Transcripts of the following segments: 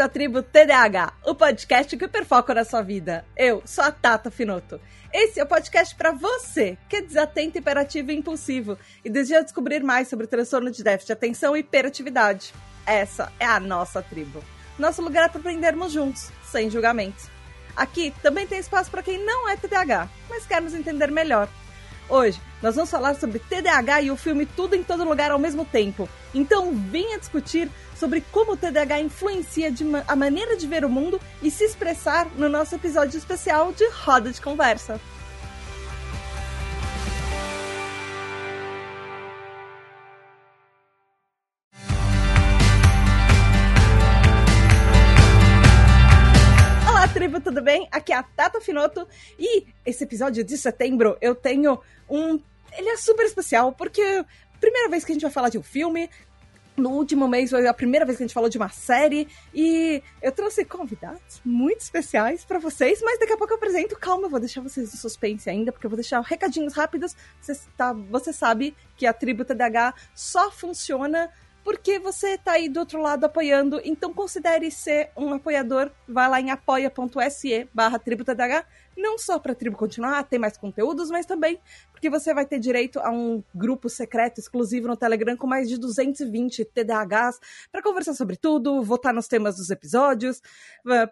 Bem-vindo à tribo TDAH, o podcast que perfoca na sua vida. Eu sou a Tata Finoto. Esse é o podcast para você que é desatento, hiperativo e impulsivo e deseja descobrir mais sobre transtorno de déficit de atenção e hiperatividade. Essa é a nossa tribo. Nosso lugar é para aprendermos juntos, sem julgamentos. Aqui também tem espaço para quem não é TDAH, mas quer nos entender melhor. Hoje nós vamos falar sobre TDAH e o filme Tudo em Todo Lugar ao mesmo tempo. Então venha discutir sobre como o TDAH influencia ma a maneira de ver o mundo e se expressar no nosso episódio especial de Roda de Conversa. Tudo bem? Aqui é a Tata Finoto e esse episódio de setembro eu tenho um. Ele é super especial porque primeira vez que a gente vai falar de um filme. No último mês foi a primeira vez que a gente falou de uma série e eu trouxe convidados muito especiais para vocês, mas daqui a pouco eu apresento. Calma, eu vou deixar vocês no suspense ainda, porque eu vou deixar recadinhos rápidos. Você, tá, você sabe que a tribo TDH só funciona porque você tá aí do outro lado apoiando, então considere ser um apoiador. Vai lá em apoia.se barra não só para a tribo continuar ter mais conteúdos, mas também porque você vai ter direito a um grupo secreto exclusivo no Telegram com mais de 220 TDAHs para conversar sobre tudo, votar nos temas dos episódios,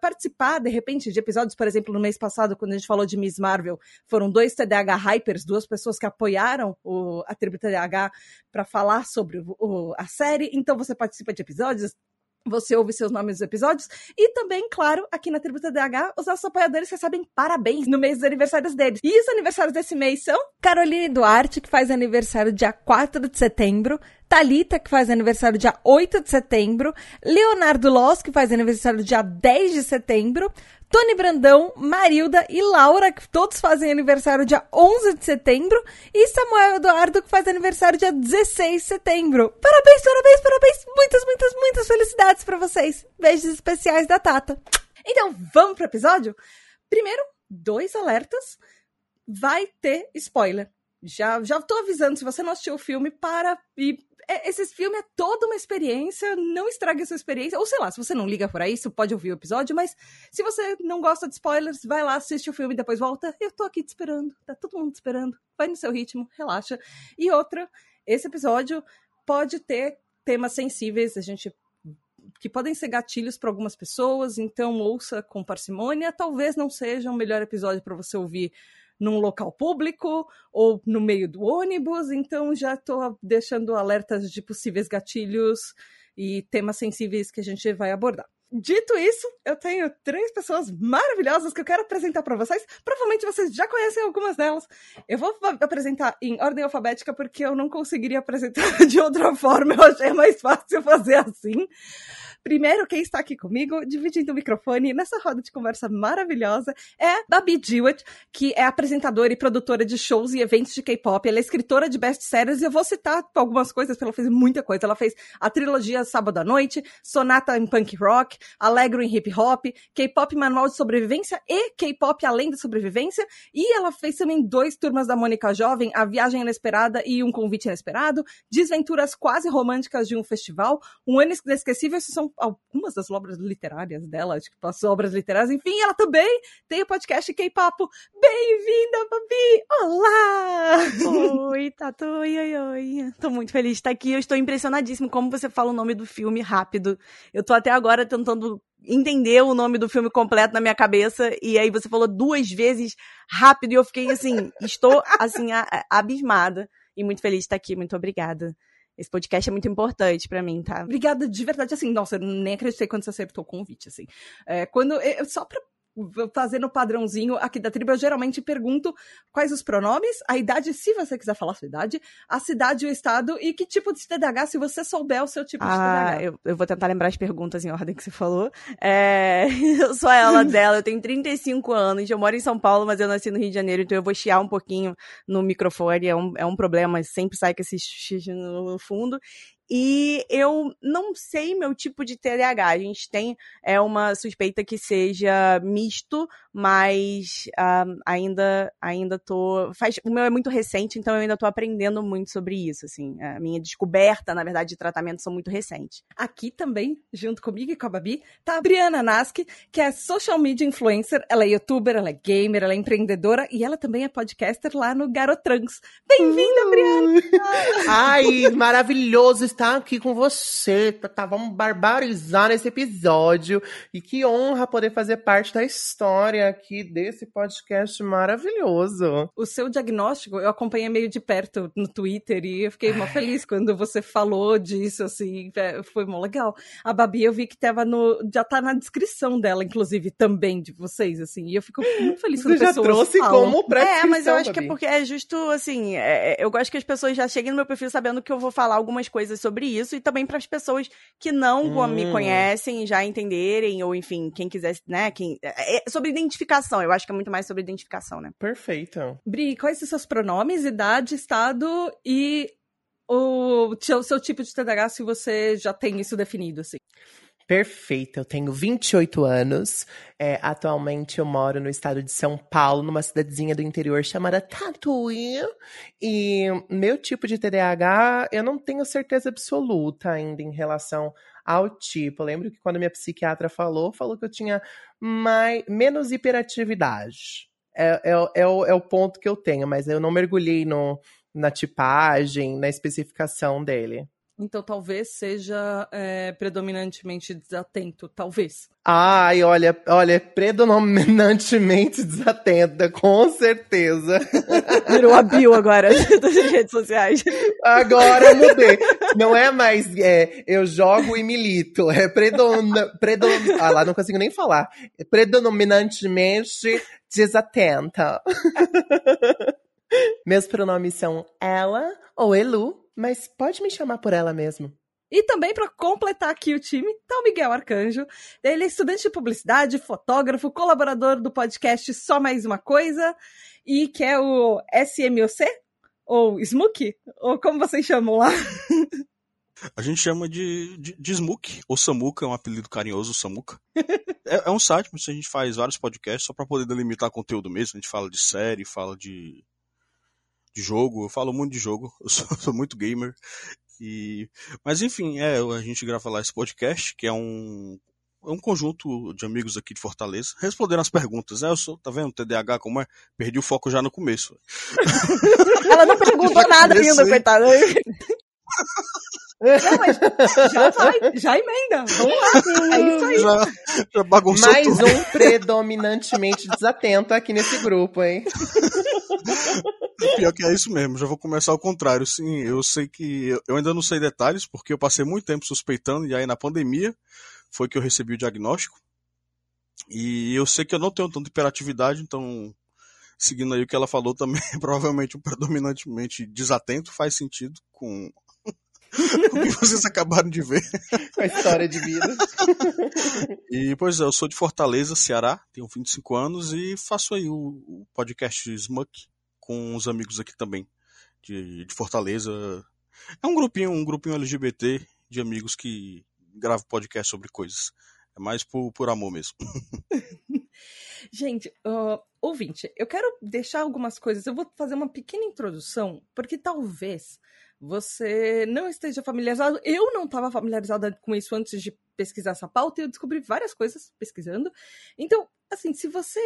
participar de repente de episódios, por exemplo, no mês passado, quando a gente falou de Miss Marvel, foram dois TDAH hypers, duas pessoas que apoiaram o, a tribo TDAH para falar sobre o, a série. Então você participa de episódios, você ouve seus nomes nos episódios. E também, claro, aqui na Tributa DH, os nossos apoiadores recebem parabéns no mês dos aniversários deles. E os aniversários desse mês são Caroline Duarte, que faz aniversário dia 4 de setembro. Talita, que faz aniversário dia 8 de setembro. Leonardo Loss, que faz aniversário dia 10 de setembro. Tony Brandão, Marilda e Laura, que todos fazem aniversário dia 11 de setembro, e Samuel Eduardo, que faz aniversário dia 16 de setembro. Parabéns, parabéns, parabéns! Muitas, muitas, muitas felicidades para vocês! Beijos especiais da Tata. Então, vamos pro episódio? Primeiro, dois alertas. Vai ter spoiler. Já, já tô avisando, se você não assistiu o filme, para e é, esse filme é toda uma experiência, não estrague a sua experiência. Ou sei lá, se você não liga por isso, pode ouvir o episódio, mas se você não gosta de spoilers, vai lá, assiste o filme e depois volta. Eu tô aqui te esperando, tá todo mundo te esperando. Vai no seu ritmo, relaxa. E outra, esse episódio pode ter temas sensíveis, a gente que podem ser gatilhos para algumas pessoas, então ouça com parcimônia. Talvez não seja o melhor episódio para você ouvir num local público ou no meio do ônibus, então já estou deixando alertas de possíveis gatilhos e temas sensíveis que a gente vai abordar. Dito isso, eu tenho três pessoas maravilhosas que eu quero apresentar para vocês. Provavelmente vocês já conhecem algumas delas. Eu vou apresentar em ordem alfabética porque eu não conseguiria apresentar de outra forma. Eu achei mais fácil fazer assim. Primeiro, quem está aqui comigo, dividindo o microfone nessa roda de conversa maravilhosa, é Babi Jewett, que é apresentadora e produtora de shows e eventos de K-pop. Ela é escritora de best-sellers e eu vou citar algumas coisas, porque ela fez muita coisa. Ela fez a trilogia Sábado à Noite, Sonata em Punk Rock, Alegro em Hip Hop, K-pop Manual de Sobrevivência e K-pop Além da Sobrevivência. E ela fez também dois turmas da Mônica Jovem, A Viagem Inesperada e Um Convite Inesperado, Desventuras Quase Românticas de um Festival, Um Ano Inesquecível, esses são algumas das obras literárias dela, acho que passou obras literárias, enfim, ela também tem o podcast K-Papo. Bem-vinda, Babi! Olá! Oi, Tato, oi, oi, oi. Tô muito feliz de estar aqui, eu estou impressionadíssimo como você fala o nome do filme rápido. Eu tô até agora tentando entender o nome do filme completo na minha cabeça e aí você falou duas vezes rápido e eu fiquei assim, estou assim abismada e muito feliz de estar aqui. Muito obrigada. Esse podcast é muito importante para mim, tá? Obrigada de verdade, assim, nossa, eu nem acreditei quando você acertou o convite, assim. É, quando, eu, só pra fazendo o padrãozinho aqui da tribo, eu geralmente pergunto quais os pronomes, a idade, se você quiser falar a sua idade, a cidade o estado e que tipo de TDAH, se você souber o seu tipo ah, de TDAH. Eu, eu vou tentar lembrar as perguntas em ordem que você falou. É, eu sou ela dela, eu tenho 35 anos, eu moro em São Paulo, mas eu nasci no Rio de Janeiro, então eu vou chiar um pouquinho no microfone, é um, é um problema, sempre sai com esse xixi no fundo. E eu não sei meu tipo de TDAH. A gente tem é, uma suspeita que seja misto, mas um, ainda, ainda tô. Faz, o meu é muito recente, então eu ainda tô aprendendo muito sobre isso. Assim, a minha descoberta, na verdade, de tratamento são muito recentes. Aqui também, junto comigo e com a Babi, tá a Briana Naski, que é social media influencer. Ela é youtuber, ela é gamer, ela é empreendedora e ela também é podcaster lá no Garotrans. Bem-vinda, uh! Briana! Ai, maravilhoso estar aqui com você. Tá, vamos barbarizar nesse episódio. E que honra poder fazer parte da história aqui desse podcast maravilhoso. O seu diagnóstico eu acompanhei meio de perto no Twitter e eu fiquei mó feliz quando você falou disso, assim. É, foi mó legal. A Babi eu vi que tava no. Já tá na descrição dela, inclusive, também de vocês, assim. E eu fico muito feliz quando você já trouxe falam. como pré É, mas eu acho Babi. que é porque é justo, assim. É, eu gosto que as pessoas já cheguem no meu perfil sabendo que eu vou falar algumas coisas sobre isso e também para as pessoas que não hum. me conhecem já entenderem, ou enfim, quem quiser, né? Quem, é, é, sobre identificação, eu acho que é muito mais sobre identificação, né? Perfeito. Bri, quais são seus pronomes, idade, estado e o seu, seu tipo de TDAH, se você já tem isso definido, assim? Perfeita, eu tenho 28 anos. É, atualmente eu moro no estado de São Paulo, numa cidadezinha do interior chamada Tatuí. E meu tipo de TDAH, eu não tenho certeza absoluta ainda em relação ao tipo. Eu lembro que quando minha psiquiatra falou, falou que eu tinha mais, menos hiperatividade. É, é, é, o, é o ponto que eu tenho, mas eu não mergulhei no, na tipagem, na especificação dele. Então talvez seja é, predominantemente desatento, talvez. Ai, olha, olha, predominantemente desatenta, com certeza. Virou a bio agora das redes sociais. Agora mudei. Não é mais é, eu jogo e milito. É predom, predom, ah lá, não consigo nem falar. É predominantemente desatenta. Meus pronomes são ela ou Elu mas pode me chamar por ela mesmo. E também para completar aqui o time, tá o Miguel Arcanjo. Ele é estudante de publicidade, fotógrafo, colaborador do podcast Só Mais Uma Coisa e que é o SMOC ou Smook, ou como vocês chamam lá? A gente chama de, de, de Smook, ou Samuca, é um apelido carinhoso, Samuca. é, é, um site, mas a gente faz vários podcasts só para poder delimitar conteúdo mesmo. A gente fala de série, fala de de jogo, eu falo muito de jogo, eu sou, sou muito gamer. E, mas enfim, é, a gente grava lá esse podcast, que é um, é um conjunto de amigos aqui de Fortaleza, respondendo as perguntas, né? Eu sou, tá vendo, TDAH como é? Perdi o foco já no começo. Ela não perguntou nada ainda, coitada. Não, mas já vai, já emenda. Vamos lá. É isso aí. Já, já bagunçou Mais tudo. um predominantemente desatento aqui nesse grupo, hein? Pior que é isso mesmo, já vou começar ao contrário. Sim, eu sei que. Eu ainda não sei detalhes, porque eu passei muito tempo suspeitando, e aí na pandemia foi que eu recebi o diagnóstico. E eu sei que eu não tenho tanta hiperatividade, então, seguindo aí o que ela falou também, provavelmente o predominantemente desatento faz sentido com o que vocês acabaram de ver. A história de vida. e, pois é, eu sou de Fortaleza, Ceará, tenho 25 anos e faço aí o, o podcast Smuck com os amigos aqui também, de, de Fortaleza. É um grupinho, um grupinho LGBT de amigos que grava podcast sobre coisas. É mais por, por amor mesmo. Gente, uh, ouvinte, eu quero deixar algumas coisas. Eu vou fazer uma pequena introdução, porque talvez você não esteja familiarizado. Eu não estava familiarizada com isso antes de pesquisar essa pauta e eu descobri várias coisas pesquisando. Então, assim, se você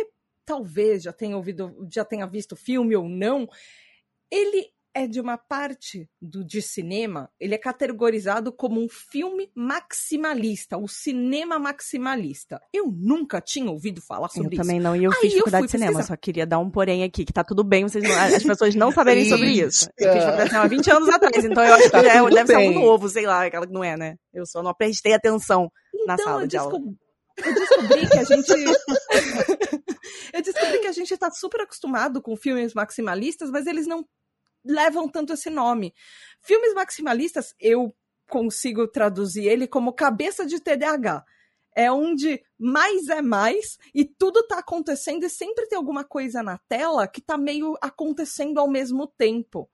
talvez já tenha ouvido, já tenha visto o filme ou não, ele é de uma parte do de cinema, ele é categorizado como um filme maximalista, o cinema maximalista. Eu nunca tinha ouvido falar sobre eu isso. Eu também não, e eu Aí fiz faculdade de cinema, pesquisar. só queria dar um porém aqui, que tá tudo bem vocês não, as pessoas não saberem sobre isso. Eu fiz faculdade de cinema há 20 anos atrás, então eu acho que tá já é, deve bem. ser algo novo, sei lá, aquela que não é, né? Eu só não prestei atenção então, na sala de aula. Eu descobri que a gente. eu descobri que a gente tá super acostumado com filmes maximalistas, mas eles não levam tanto esse nome. Filmes maximalistas, eu consigo traduzir ele como cabeça de TDAH. É onde mais é mais e tudo tá acontecendo e sempre tem alguma coisa na tela que tá meio acontecendo ao mesmo tempo.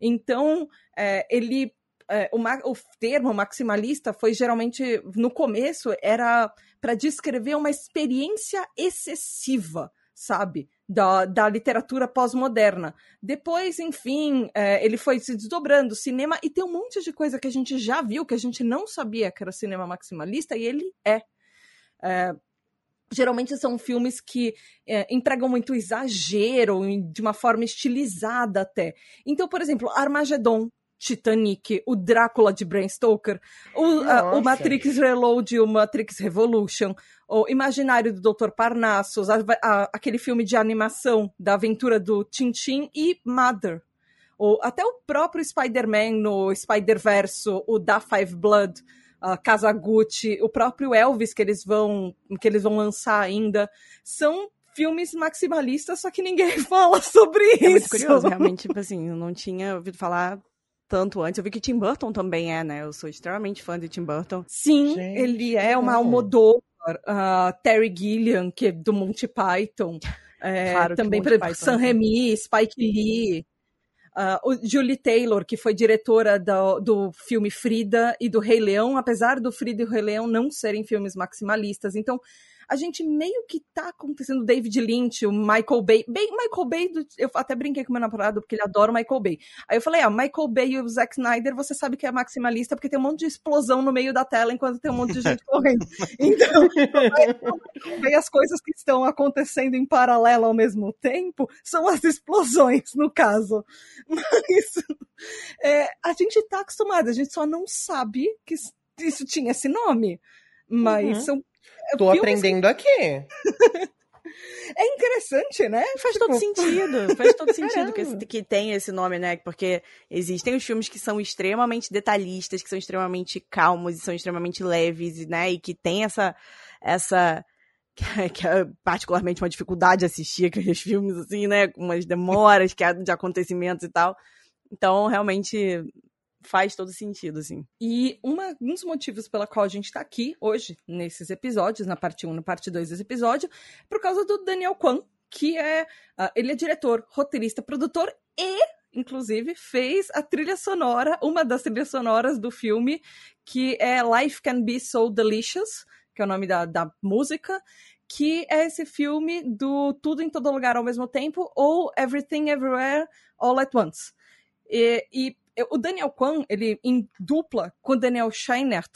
Então, é, ele é, o, o termo maximalista foi geralmente, no começo, era para descrever uma experiência excessiva, sabe? Da, da literatura pós-moderna. Depois, enfim, é, ele foi se desdobrando, cinema, e tem um monte de coisa que a gente já viu, que a gente não sabia que era cinema maximalista, e ele é. é geralmente são filmes que é, empregam muito exagero, de uma forma estilizada até. Então, por exemplo, Armageddon, Titanic, o Drácula de Bram Stoker, o, o Matrix Reload e o Matrix Revolution, o Imaginário do Dr. Parnassus, a, a, aquele filme de animação da aventura do Tintin e Mother. O, até o próprio Spider-Man no Spider-Verso, o Da Five Blood, a Casa Gucci, o próprio Elvis que eles vão que eles vão lançar ainda, são filmes maximalistas, só que ninguém fala sobre é isso. É muito curioso, realmente, tipo assim, eu não tinha ouvido falar tanto antes. Eu vi que Tim Burton também é, né? Eu sou extremamente fã de Tim Burton. Sim, Gente, ele é uma Almodóvar, uh, Terry Gilliam, que é do Monty Python. É, claro também, por exemplo, Sam Remy, Spike Lee. Uh, o Julie Taylor, que foi diretora do, do filme Frida e do Rei Leão, apesar do Frida e o Rei Leão não serem filmes maximalistas. Então, a gente meio que tá acontecendo David Lynch, o Michael Bay. Bay Michael Bay, do, eu até brinquei com meu namorado porque ele adora o Michael Bay. Aí eu falei, ah, Michael Bay e o Zack Snyder, você sabe que é maximalista porque tem um monte de explosão no meio da tela enquanto tem um monte de gente correndo. Então, e as coisas que estão acontecendo em paralelo ao mesmo tempo são as explosões, no caso. Mas é, a gente tá acostumado, a gente só não sabe que isso tinha esse nome. Mas uhum. são Tô aprendendo aqui. É interessante, né? Faz tipo... todo sentido. Faz todo sentido que, que tem esse nome, né? Porque existem os filmes que são extremamente detalhistas, que são extremamente calmos e são extremamente leves, né? E que tem essa. essa que é particularmente uma dificuldade de assistir aqueles filmes, assim, né? Com umas demoras que é de acontecimentos e tal. Então, realmente, faz todo sentido, assim. E uma, um dos motivos pela qual a gente tá aqui hoje, nesses episódios, na parte 1 e na parte 2 desse episódio, é por causa do Daniel Kwan, que é. Uh, ele é diretor, roteirista, produtor e, inclusive, fez a trilha sonora, uma das trilhas sonoras do filme, que é Life Can Be So Delicious, que é o nome da, da música, que é esse filme do Tudo em Todo Lugar ao mesmo tempo, ou Everything Everywhere All at Once. E, e o Daniel Kwan, ele em dupla com Daniel Scheinert,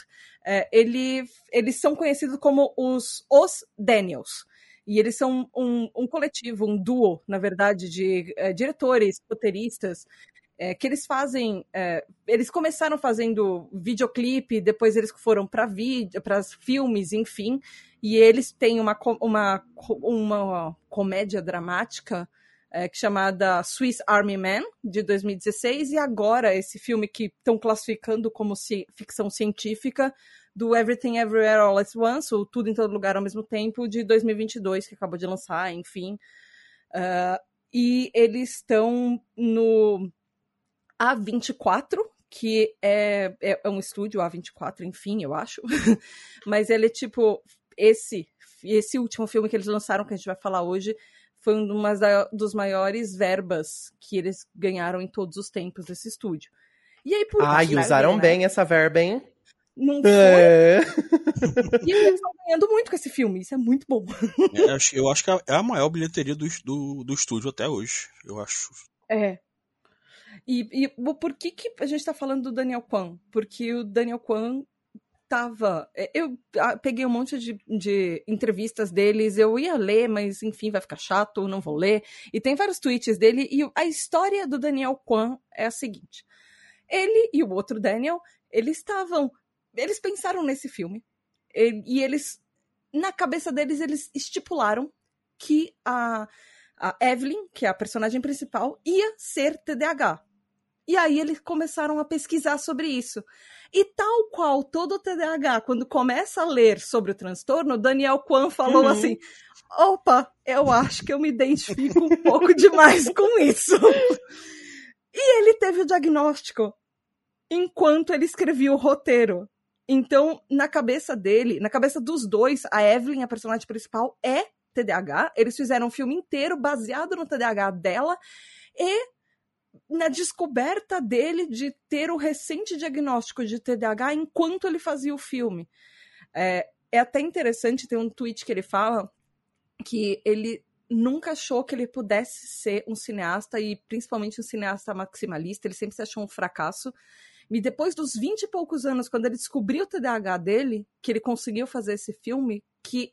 é, ele, eles são conhecidos como os, os Daniels. E eles são um, um coletivo, um duo, na verdade, de é, diretores, roteiristas, é, que eles fazem. É, eles começaram fazendo videoclipe, depois eles foram para vídeo, para filmes, enfim. E eles têm uma, uma, uma comédia dramática é, chamada Swiss Army Man, de 2016, e agora esse filme que estão classificando como ci ficção científica, do Everything Everywhere All at Once, ou Tudo em Todo Lugar ao mesmo tempo, de 2022, que acabou de lançar, enfim. Uh, e eles estão no A24, que é, é, é um estúdio A24, enfim, eu acho. Mas ele é tipo esse esse último filme que eles lançaram, que a gente vai falar hoje, foi uma dos maiores verbas que eles ganharam em todos os tempos desse estúdio. E aí, por Ah, e usaram bem essa verba, hein? Não foi? É. E eles estão ganhando muito com esse filme, isso é muito bom. É, eu acho que é, é a maior bilheteria do, do, do estúdio até hoje, eu acho. É. E, e por que, que a gente está falando do Daniel Kwan? Porque o Daniel Kwan É, eu ah, peguei um monte de, de, entrevistas deles, eu ia ler, mas enfim, vai ficar chato, não vou ler. E tem vários tweets dele, e a história do Daniel Kwan é a seguinte: ele e o outro Daniel, eles estavam. Eles pensaram nesse filme, e eles. Na cabeça deles, eles estipularam que a, a Evelyn, que é a personagem principal, ia ser TDAH. E aí eles começaram a pesquisar sobre isso. E tal qual todo TDAH, quando começa a ler sobre o transtorno, Daniel Kwan falou uhum. assim: opa, eu acho que eu me identifico um pouco demais com isso. E ele teve o diagnóstico enquanto ele escrevia o roteiro. Então, na cabeça dele, na cabeça dos dois, a Evelyn, a personagem principal, é TDAH. Eles fizeram um filme inteiro baseado no TDAH dela. E na descoberta dele de ter o recente diagnóstico de TDAH enquanto ele fazia o filme. É, é até interessante, tem um tweet que ele fala que ele nunca achou que ele pudesse ser um cineasta e principalmente um cineasta maximalista, ele sempre se achou um fracasso. E depois dos 20 e poucos anos, quando ele descobriu o TDAH dele, que ele conseguiu fazer esse filme, que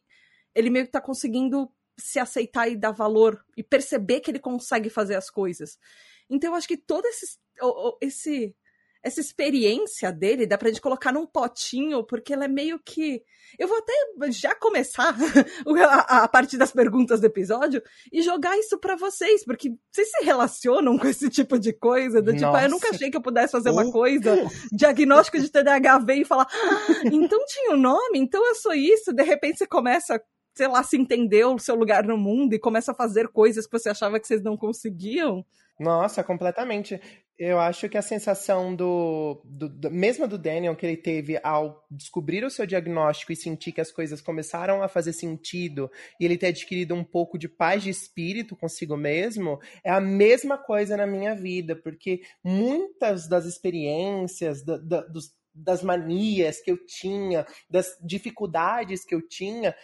ele meio que tá conseguindo se aceitar e dar valor e perceber que ele consegue fazer as coisas. Então eu acho que todo esse, esse essa experiência dele dá pra gente colocar num potinho, porque ela é meio que. Eu vou até já começar a, a partir das perguntas do episódio e jogar isso para vocês, porque vocês se relacionam com esse tipo de coisa, do tipo, ah, eu nunca achei que eu pudesse fazer uma coisa, diagnóstico de TDAH veio e falar, ah, então tinha um nome, então eu sou isso, de repente você começa sei lá, se entendeu o seu lugar no mundo e começa a fazer coisas que você achava que vocês não conseguiam. Nossa, completamente. Eu acho que a sensação do, do, do, mesmo do Daniel que ele teve ao descobrir o seu diagnóstico e sentir que as coisas começaram a fazer sentido e ele ter adquirido um pouco de paz de espírito consigo mesmo, é a mesma coisa na minha vida, porque muitas das experiências, da, da, dos das manias que eu tinha, das dificuldades que eu tinha,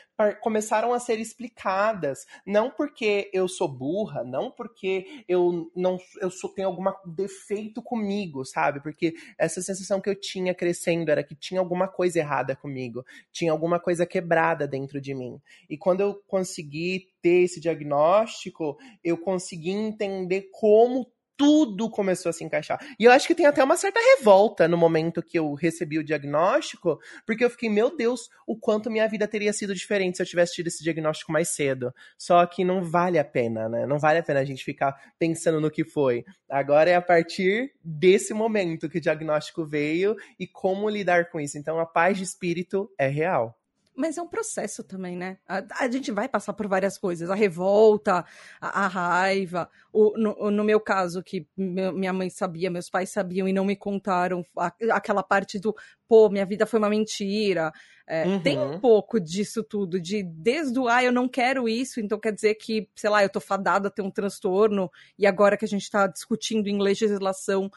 começaram a ser explicadas. Não porque eu sou burra, não porque eu não eu sou, tenho algum defeito comigo, sabe? Porque essa sensação que eu tinha crescendo era que tinha alguma coisa errada comigo, tinha alguma coisa quebrada dentro de mim. E quando eu consegui ter esse diagnóstico, eu consegui entender como tudo começou a se encaixar. E eu acho que tem até uma certa revolta no momento que eu recebi o diagnóstico, porque eu fiquei, meu Deus, o quanto minha vida teria sido diferente se eu tivesse tido esse diagnóstico mais cedo. Só que não vale a pena, né? Não vale a pena a gente ficar pensando no que foi. Agora é a partir desse momento que o diagnóstico veio e como lidar com isso. Então a paz de espírito é real. Mas é um processo também, né? A, a gente vai passar por várias coisas. A revolta, a, a raiva. O, no, no, meu caso, que meu, minha mãe sabia, meus pais sabiam e não me contaram. A, aquela parte do, pô, minha vida foi uma mentira. É, uhum. Tem um pouco disso tudo, de desde o, ah, eu não quero isso, então quer dizer que, sei lá, eu tô fadada a ter um transtorno. E agora que a gente tá discutindo em legislação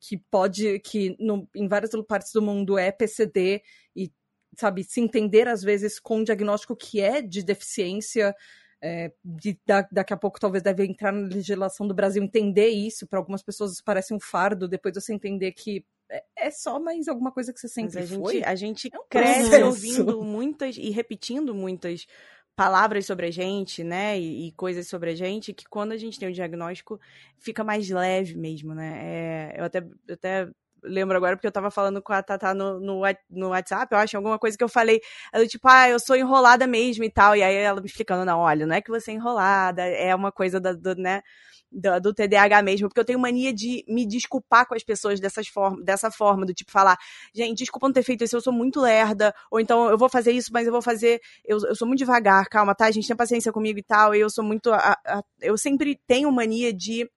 que pode, que no, em várias partes do mundo é PCD e sabe, se entender às vezes com um diagnóstico que é de deficiência. É, de, da, daqui a pouco talvez deve entrar na legislação do Brasil entender isso. Para algumas pessoas isso parece um fardo, depois você entender que é, é só mais alguma coisa que você sempre Mas a foi. Gente, a gente é um cresce ouvindo muitas e repetindo muitas palavras sobre a gente, né, e, e, coisas sobre a gente, que quando a gente tem o diagnóstico fica mais leve mesmo, né. É, eu até, eu até lembro agora porque eu tava falando com a Tatá no, no, no WhatsApp, eu acho, alguma coisa que eu falei, ela tipo, ah, eu sou enrolada mesmo e tal, e aí ela me explicando, não, olha, não é que você é enrolada, é uma coisa da, do, né, do, do, TDAH mesmo, porque eu tenho mania de me desculpar com as pessoas dessas form dessa forma, do tipo falar, gente, desculpa não ter feito isso, eu sou muito lerda, ou então eu vou fazer isso, mas eu vou fazer, eu, eu sou muito devagar, calma, tá, a gente tem paciência comigo e tal, e eu sou muito, a, a, eu sempre tenho mania de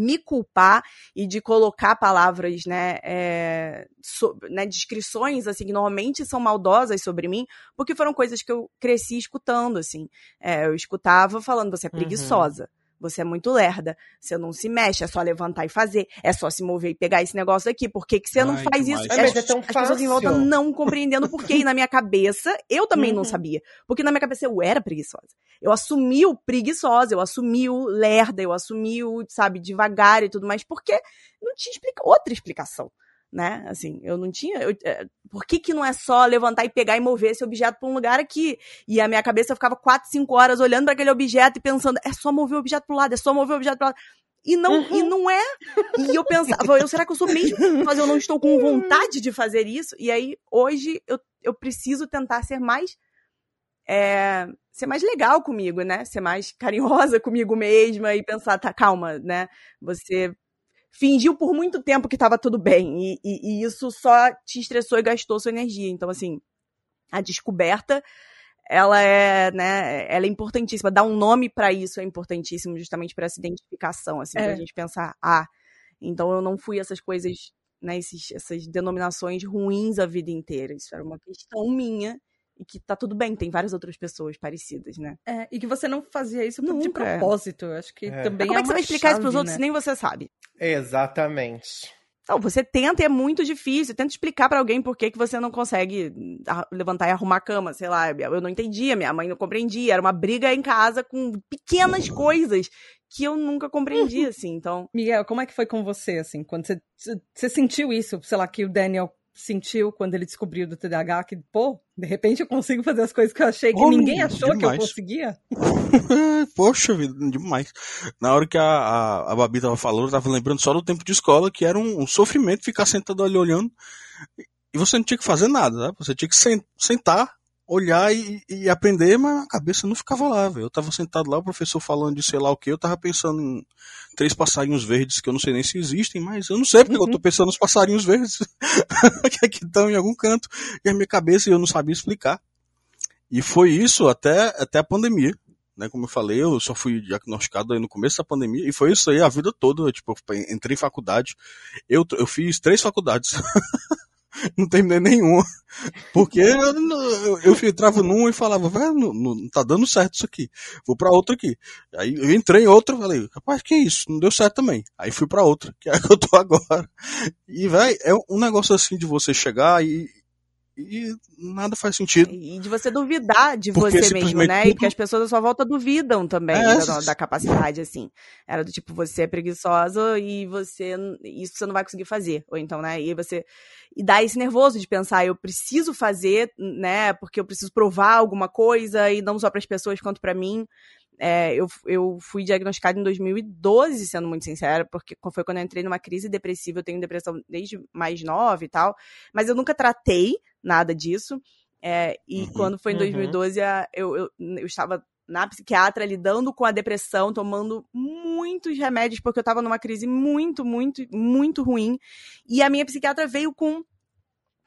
me culpar e de colocar palavras, né, é, so, né, descrições, assim, que normalmente são maldosas sobre mim, porque foram coisas que eu cresci escutando, assim. É, eu escutava falando, você é uhum. preguiçosa. Uhum. Você é muito lerda. Você não se mexe, é só levantar e fazer. É só se mover e pegar esse negócio aqui. Por que, que você Ai, não faz isso? É, mas é tão as pessoas em volta não compreendendo por quê. E na minha cabeça, eu também uhum. não sabia. Porque na minha cabeça eu era preguiçosa. Eu assumi o preguiçosa, eu assumi o lerda, eu assumi o, sabe, devagar e tudo mais, porque não tinha explica outra explicação né? Assim, eu não tinha. Eu, é, por que, que não é só levantar e pegar e mover esse objeto para um lugar aqui? E a minha cabeça ficava 4, 5 horas olhando para aquele objeto e pensando, é só mover o objeto pro lado, é só mover o objeto pro lado. E não, uhum. e não é. E eu pensava, eu, será que eu sou mesmo? Mas eu não estou com vontade de fazer isso. E aí, hoje, eu, eu preciso tentar ser mais. É, ser mais legal comigo, né? Ser mais carinhosa comigo mesma e pensar, tá, calma, né? Você fingiu por muito tempo que estava tudo bem. E, e, e, isso só te estressou e gastou sua energia. Então, assim, a descoberta, ela é, né, ela é importantíssima. Dar um nome para isso é importantíssimo, justamente para essa identificação, assim, é. pra gente pensar, ah, então eu não fui essas coisas, né, esses, essas denominações ruins a vida inteira. Isso era uma questão minha e que tá tudo bem, tem várias outras pessoas parecidas, né? É, e que você não fazia isso Nunca. de propósito. Eu acho que É. também Como é é que você vai explicar isso pros outros né? se nem você sabe? Exatamente. Não, você tenta e é muito difícil. Tenta explicar pra alguém por que, que você não consegue levantar e arrumar a cama, sei lá. Eu não entendia, minha mãe não compreendia. Era uma briga em casa com pequenas coisas que eu nunca compreendi, assim. Então, Miguel, como é que foi com você, assim, quando você, você sentiu isso, sei lá, que o Daniel sentiu quando ele descobriu do TDAH, que, pô, de repente eu consigo fazer as coisas que eu achei que Oh, ninguém achou que eu demais. conseguia? Poxa vida, demais. Na hora que a, a, a Babi tava falando, eu tava lembrando só do tempo de escola, que era um, um sofrimento ficar sentado ali olhando. E você não tinha que fazer nada, né? Você tinha que sen- sentar, olhar e, e aprender, mas a cabeça não ficava lá, velho. Eu tava sentado lá, o professor falando de sei lá o que, eu tava pensando em três passarinhos verdes que eu não sei nem se existem, mas eu não sei porque eu tô pensando nos passarinhos verdes que aqui estão em algum canto. E a minha cabeça eu não sabia explicar. E foi isso até, até a pandemia né? Como eu falei, eu só fui diagnosticado aí no começo da pandemia e foi isso aí a vida toda. Eu, tipo, eu entrei em faculdade, eu, eu fiz três faculdades. não terminei nenhuma. Porque eu, eu, eu entrava numa e falava, velho, não, não tá dando certo isso aqui. Vou pra outra aqui. Aí eu entrei em outra falei, rapaz, que isso? Não deu certo também. Aí fui pra outra, que é a que eu tô agora. E, velho, é um negócio assim de você chegar e, e nada faz sentido. E de você duvidar de Porque você mesmo, né? E tudo- porque as pessoas à sua volta duvidam também É. da, da capacidade, assim. Era do tipo, você é preguiçosa e você. Isso você não vai conseguir fazer. Ou então, né? E você. E dá esse nervoso de pensar, eu preciso fazer, né? Porque eu preciso provar alguma coisa, e não só para as pessoas quanto para mim. É, eu, eu fui diagnosticada em 2012, sendo muito sincera, porque foi quando eu entrei numa crise depressiva. Eu tenho depressão desde mais nova e tal, mas eu nunca tratei nada disso. É, e Uhum. quando foi em Uhum. 2012, a- eu, eu, eu estava na psiquiatra lidando com a depressão, tomando muitos remédios, porque eu estava numa crise muito, muito, muito ruim. E a minha psiquiatra veio com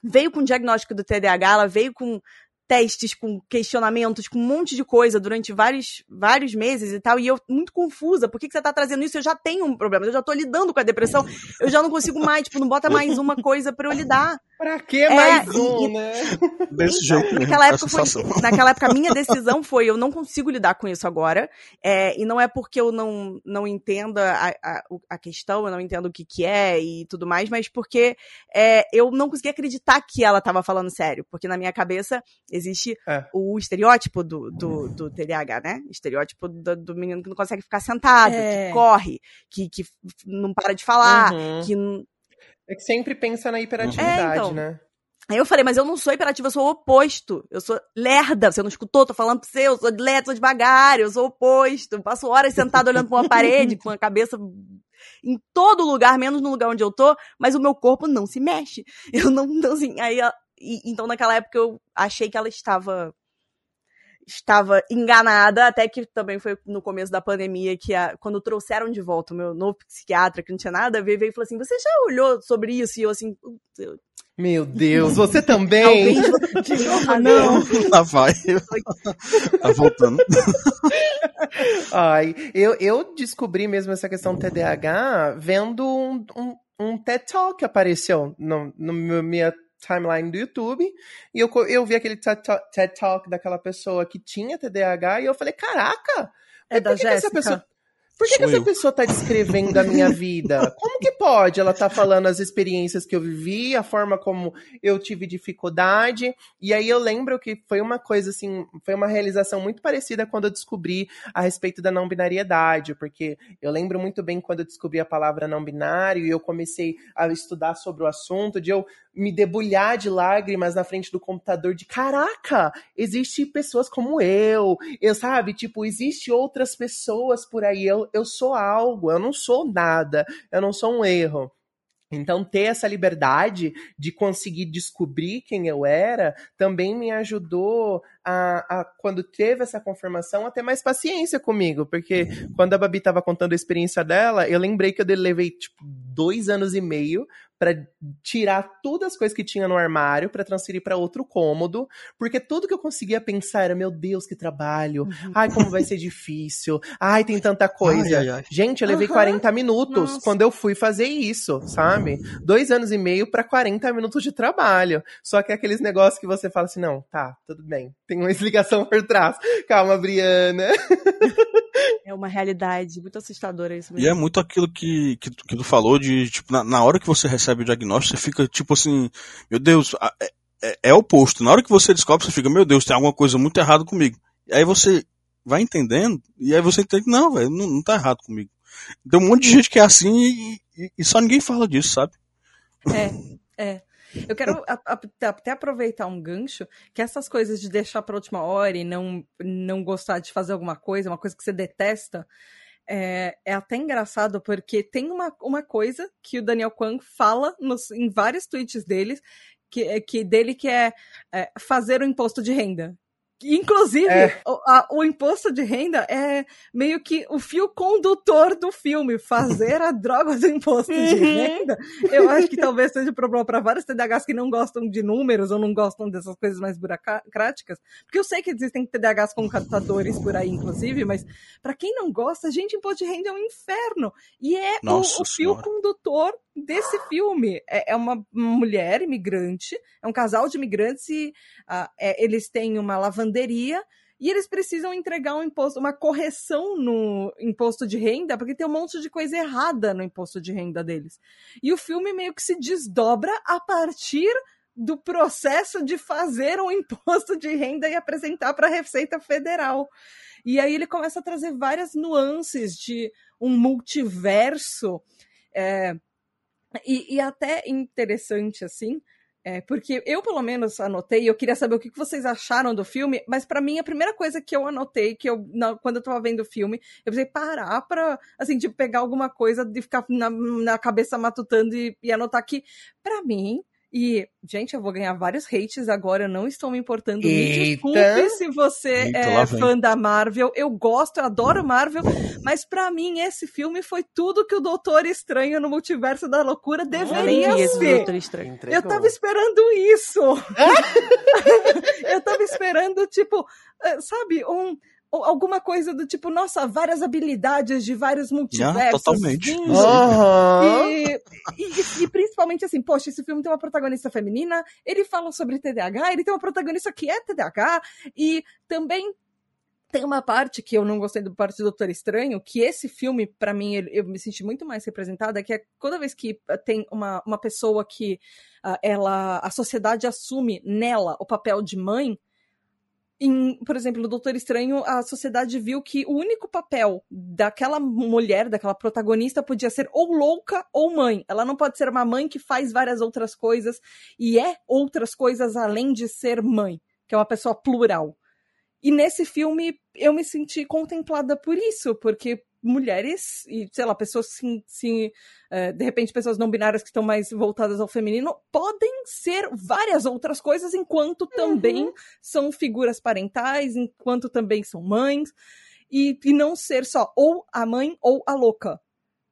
veio com o diagnóstico do TDAH, ela veio com testes, com questionamentos, com um monte de coisa durante vários, vários meses e tal, e eu muito confusa, por que, que você tá trazendo isso? Eu já tenho um problema, eu já tô lidando com a depressão, eu já não consigo mais, tipo, não bota mais uma coisa pra eu lidar. Pra que mais e- um, e- né? Desse Então, jeito mesmo, naquela época, foi, naquela época, a minha decisão foi: eu não consigo lidar com isso agora. é, e não é porque eu não, não entenda a, a, questão, eu não entendo o que, que é e tudo mais, mas porque é, eu não conseguia acreditar que ela estava falando sério. Porque na minha cabeça existe É. o estereótipo do, do, do TDAH, né? Estereótipo do, do menino que não consegue ficar sentado, É. que corre, que, que não para de falar, Uhum. que não- É que sempre pensa na hiperatividade, É, então. né? Aí eu falei, mas eu não sou hiperativa, eu sou o oposto. Eu sou lerda. Você não escutou? Tô falando pra você, eu sou lerda, sou devagar, eu sou o oposto. Eu passo horas sentado olhando pra uma parede, com a cabeça em todo lugar, menos no lugar onde eu tô, mas o meu corpo não se mexe. Eu não, não assim, aí, e- então naquela época eu achei que ela estava estava enganada, até que também foi no começo da pandemia que a- quando trouxeram de volta o meu novo psiquiatra, que não tinha nada a ver, veio e falou assim: "Você já olhou sobre isso?" E eu assim, "Putz, eu Meu Deus, você também? De novo, não. Lá vai. tá voltando. Ai, eu, eu descobri mesmo essa questão do TDAH vendo um, um, um TED Talk que apareceu no, no minha timeline do YouTube. E eu, eu vi aquele TED Talk, TED Talk daquela pessoa que tinha TDAH e eu falei, caraca! É da por que Jéssica? pessoa- Por que, que essa pessoa tá descrevendo a minha vida? Como que pode ela tá falando as experiências que eu vivi, a forma como eu tive dificuldade? E aí eu lembro que foi uma coisa assim, foi uma realização muito parecida quando eu descobri a respeito da não binariedade, porque eu lembro muito bem quando eu descobri a palavra não binário e eu comecei a estudar sobre o assunto, de eu me debulhar de lágrimas na frente do computador de caraca, existe pessoas como eu, eu sabe, tipo, existe outras pessoas por aí, eu, eu sou algo, eu não sou nada, eu não sou um erro. Então, ter essa liberdade de conseguir descobrir quem eu era também me ajudou a, a, quando teve essa confirmação, a ter mais paciência comigo. Porque quando a Babi estava contando a experiência dela, eu lembrei que eu levei, tipo, dois anos e meio para tirar todas as coisas que tinha no armário para transferir para outro cômodo, porque tudo que eu conseguia pensar era, meu Deus, que trabalho. Uhum. Ai, como vai ser difícil. Ai, tem tanta coisa. Ai, ai, ai. Gente, eu levei uhum. 40 minutos Nossa. quando eu fui fazer isso, sabe? Dois anos e meio para 40 minutos de trabalho. Só que é aqueles negócios que você fala assim, não, tá, tudo bem. Tem uma explicação por trás. Calma, Briana. É uma realidade muito assustadora isso mesmo. E é muito aquilo que, que, que tu falou de, tipo, na, na, hora que você recebe o diagnóstico, você fica, tipo assim, meu Deus, é, é, é oposto. Na hora que você descobre, você fica, meu Deus, tem alguma coisa muito errada comigo. E aí você vai entendendo, e aí você entende, não, velho, não, não tá errado comigo. Tem um monte de gente que é assim e, e, e só ninguém fala disso, sabe? É, é. Eu quero até aproveitar um gancho, que essas coisas de deixar para última hora e não, não gostar de fazer alguma coisa, uma coisa que você detesta, é, é até engraçado porque tem uma, uma coisa que o Daniel Kwan fala nos, em vários tweets deles, que, que dele que é, é fazer o imposto de renda. Inclusive, é. o, a, o, imposto de renda é meio que o fio condutor do filme, fazer a droga do imposto de uhum. renda. Eu acho que talvez seja um problema para vários TDAHs que não gostam de números ou não gostam dessas coisas mais burocráticas. Porque eu sei que existem TDAHs com computadores por aí, inclusive, mas para quem não gosta, gente, imposto de renda é um inferno. E é o, o fio condutor desse filme. É, é, uma mulher imigrante, é um casal de imigrantes e uh, é, eles têm uma lavanderia e eles precisam entregar um imposto, uma correção no imposto de renda, porque tem um monte de coisa errada no imposto de renda deles. E o filme meio que se desdobra a partir do processo de fazer um imposto de renda e apresentar para a Receita Federal. E aí ele começa a trazer várias nuances de um multiverso. É, e, e até interessante, assim, é, porque eu, pelo menos, anotei, eu queria saber o que vocês acharam do filme, mas para mim, a primeira coisa que eu anotei, que eu, na, quando eu tava vendo o filme, eu precisei parar pra, assim, de pegar alguma coisa, de ficar na, na cabeça matutando e, e anotar que, para mim, e, gente, eu vou ganhar vários hates agora, eu não estou me importando. Eita. Me desculpe se você Eita, é fã da Marvel. Eu gosto, eu adoro Marvel, mas para mim esse filme foi tudo que o Doutor Estranho no Multiverso da Loucura deveria ah, ser. Doutor Estranho eu tava esperando isso. eu tava esperando, tipo, eh, sabe, um alguma coisa do tipo, nossa, várias habilidades de vários multiversos. Yeah, totalmente. Uhum. E, e, e, principalmente assim, poxa, esse filme tem uma protagonista feminina, ele fala sobre TDAH, ele tem uma protagonista que é TDAH, e também tem uma parte que eu não gostei do parte do Doutor Estranho, que esse filme, para mim, eu me senti muito mais representada, que é toda vez que tem uma, uma pessoa que uh, ela a sociedade assume nela o papel de mãe, em, por exemplo, no Doutor Estranho, a sociedade viu que o único papel daquela mulher, daquela protagonista, podia ser ou louca ou mãe. Ela não pode ser uma mãe que faz várias outras coisas e é outras coisas além de ser mãe, que é uma pessoa plural. E nesse filme eu me senti contemplada por isso, porque mulheres e, sei lá, pessoas sim, sim uh, de repente pessoas não binárias que estão mais voltadas ao feminino, podem ser várias outras coisas, enquanto também uhum. são figuras parentais, enquanto também são mães, e, e não ser só ou a mãe ou a louca.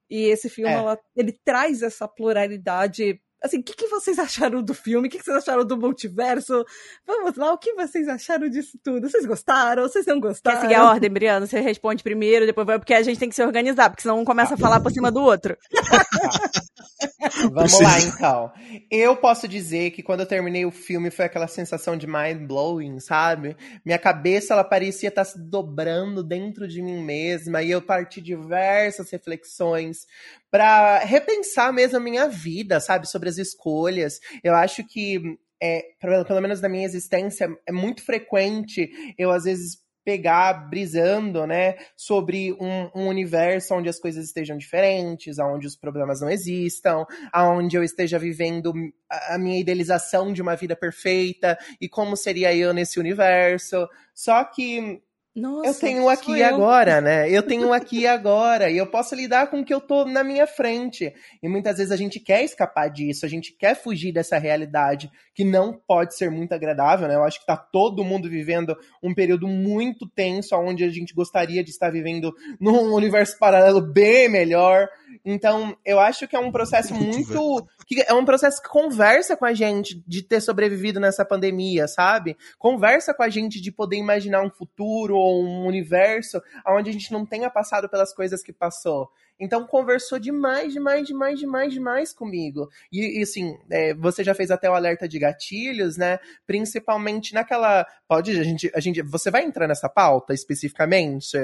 E esse filme, é. ela, ele traz essa pluralidade Assim, o que, que, vocês acharam do filme? O que, que, vocês acharam do multiverso? Vamos lá, o que vocês acharam disso tudo? Vocês gostaram? Vocês não gostaram? Quer seguir a ordem, Briana? Você responde primeiro, depois vai, porque a gente tem que se organizar, porque senão um começa a falar por cima do outro. Vamos lá, então. Eu posso dizer que quando eu terminei o filme foi aquela sensação de mind blowing, sabe? Minha cabeça ela parecia estar se dobrando dentro de mim mesma e eu parti diversas reflexões para repensar mesmo a minha vida, sabe, sobre as escolhas. Eu acho que é, pelo menos na minha existência, é muito frequente eu, às vezes, pegar brisando, né, sobre um, um, universo onde as coisas estejam diferentes, onde os problemas não existam, onde eu esteja vivendo a minha idealização de uma vida perfeita e como seria eu nesse universo. Só que Nossa, eu tenho aqui e agora, né? Eu tenho aqui e agora. E eu posso lidar com o que eu tô na minha frente. E muitas vezes a gente quer escapar disso, a gente quer fugir dessa realidade que não pode ser muito agradável, né? Eu acho que tá todo mundo vivendo um período muito tenso, onde a gente gostaria de estar vivendo num universo paralelo bem melhor. Então, eu acho que é um processo muito. Que é um processo que conversa com a gente de ter sobrevivido nessa pandemia, sabe? Conversa com a gente de poder imaginar um futuro ou um universo onde a gente não tenha passado pelas coisas que passou. Então conversou demais, demais, demais, demais, demais comigo. E, e assim, é, você já fez até o alerta de gatilhos, né? Principalmente naquela. Pode, a gente, a gente. Você vai entrar nessa pauta especificamente?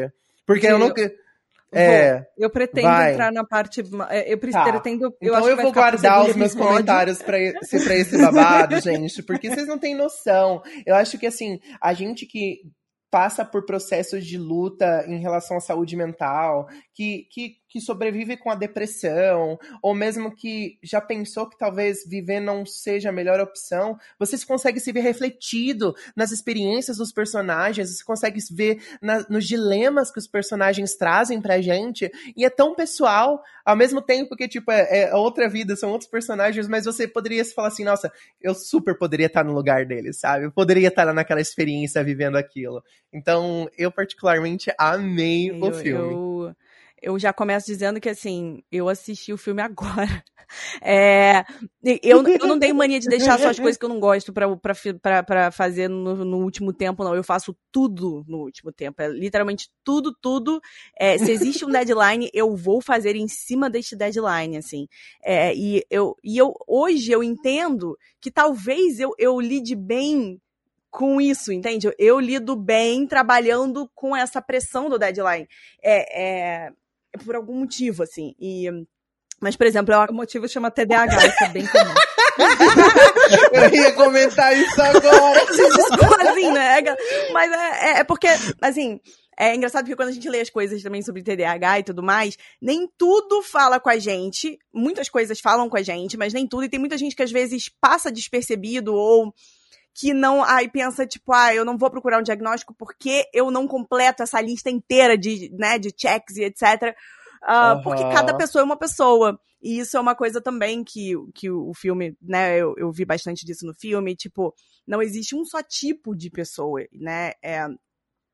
Porque Sim, eu não. É, eu pretendo vai. entrar na parte. É, eu tá. pretendo. Eu então eu vou guardar os meus episódio. comentários para esse, pra esse babado, gente, porque vocês não têm noção. Eu acho que assim, a gente que passa por processos de luta em relação à saúde mental, que, que, que sobrevive com a depressão, ou mesmo que já pensou que talvez viver não seja a melhor opção, você consegue se ver refletido nas experiências dos personagens, você consegue se ver na, nos dilemas que os personagens trazem pra gente, e é tão pessoal, ao mesmo tempo que, tipo, é, é outra vida, são outros personagens, mas você poderia se falar assim, nossa, eu super poderia estar no lugar deles, sabe? Eu poderia estar naquela experiência vivendo aquilo. Então, eu particularmente amei eu, o filme. Eu eu já começo dizendo que, assim, eu assisti o filme agora. É, eu, eu não tenho mania de deixar só as coisas que eu não gosto pra fazer no, no último tempo, não. Eu faço tudo no último tempo. É literalmente tudo, tudo. É, se existe um deadline, eu vou fazer em cima deste deadline, assim. É, e, eu, e eu, hoje eu entendo que talvez eu, eu lide bem com isso, entende? Eu lido bem trabalhando com essa pressão do deadline. É, é, por algum motivo, assim. E, mas, por exemplo, eu... o motivo chama TDAH, isso é bem comum. eu ia comentar isso agora. assim, né? Mas é, é, é porque, assim, é engraçado porque quando a gente lê as coisas também sobre TDAH e tudo mais, nem tudo fala com a gente. Muitas coisas falam com a gente, mas nem tudo. E tem muita gente que às vezes passa despercebido ou que não. Aí pensa, tipo, ah, eu não vou procurar um diagnóstico porque eu não completo essa lista inteira de, né, de checks e etc. Uh, uhum. Porque cada pessoa é uma pessoa. E isso é uma coisa também que, que o filme, né, eu, eu vi bastante disso no filme, tipo, não existe um só tipo de pessoa, né? É,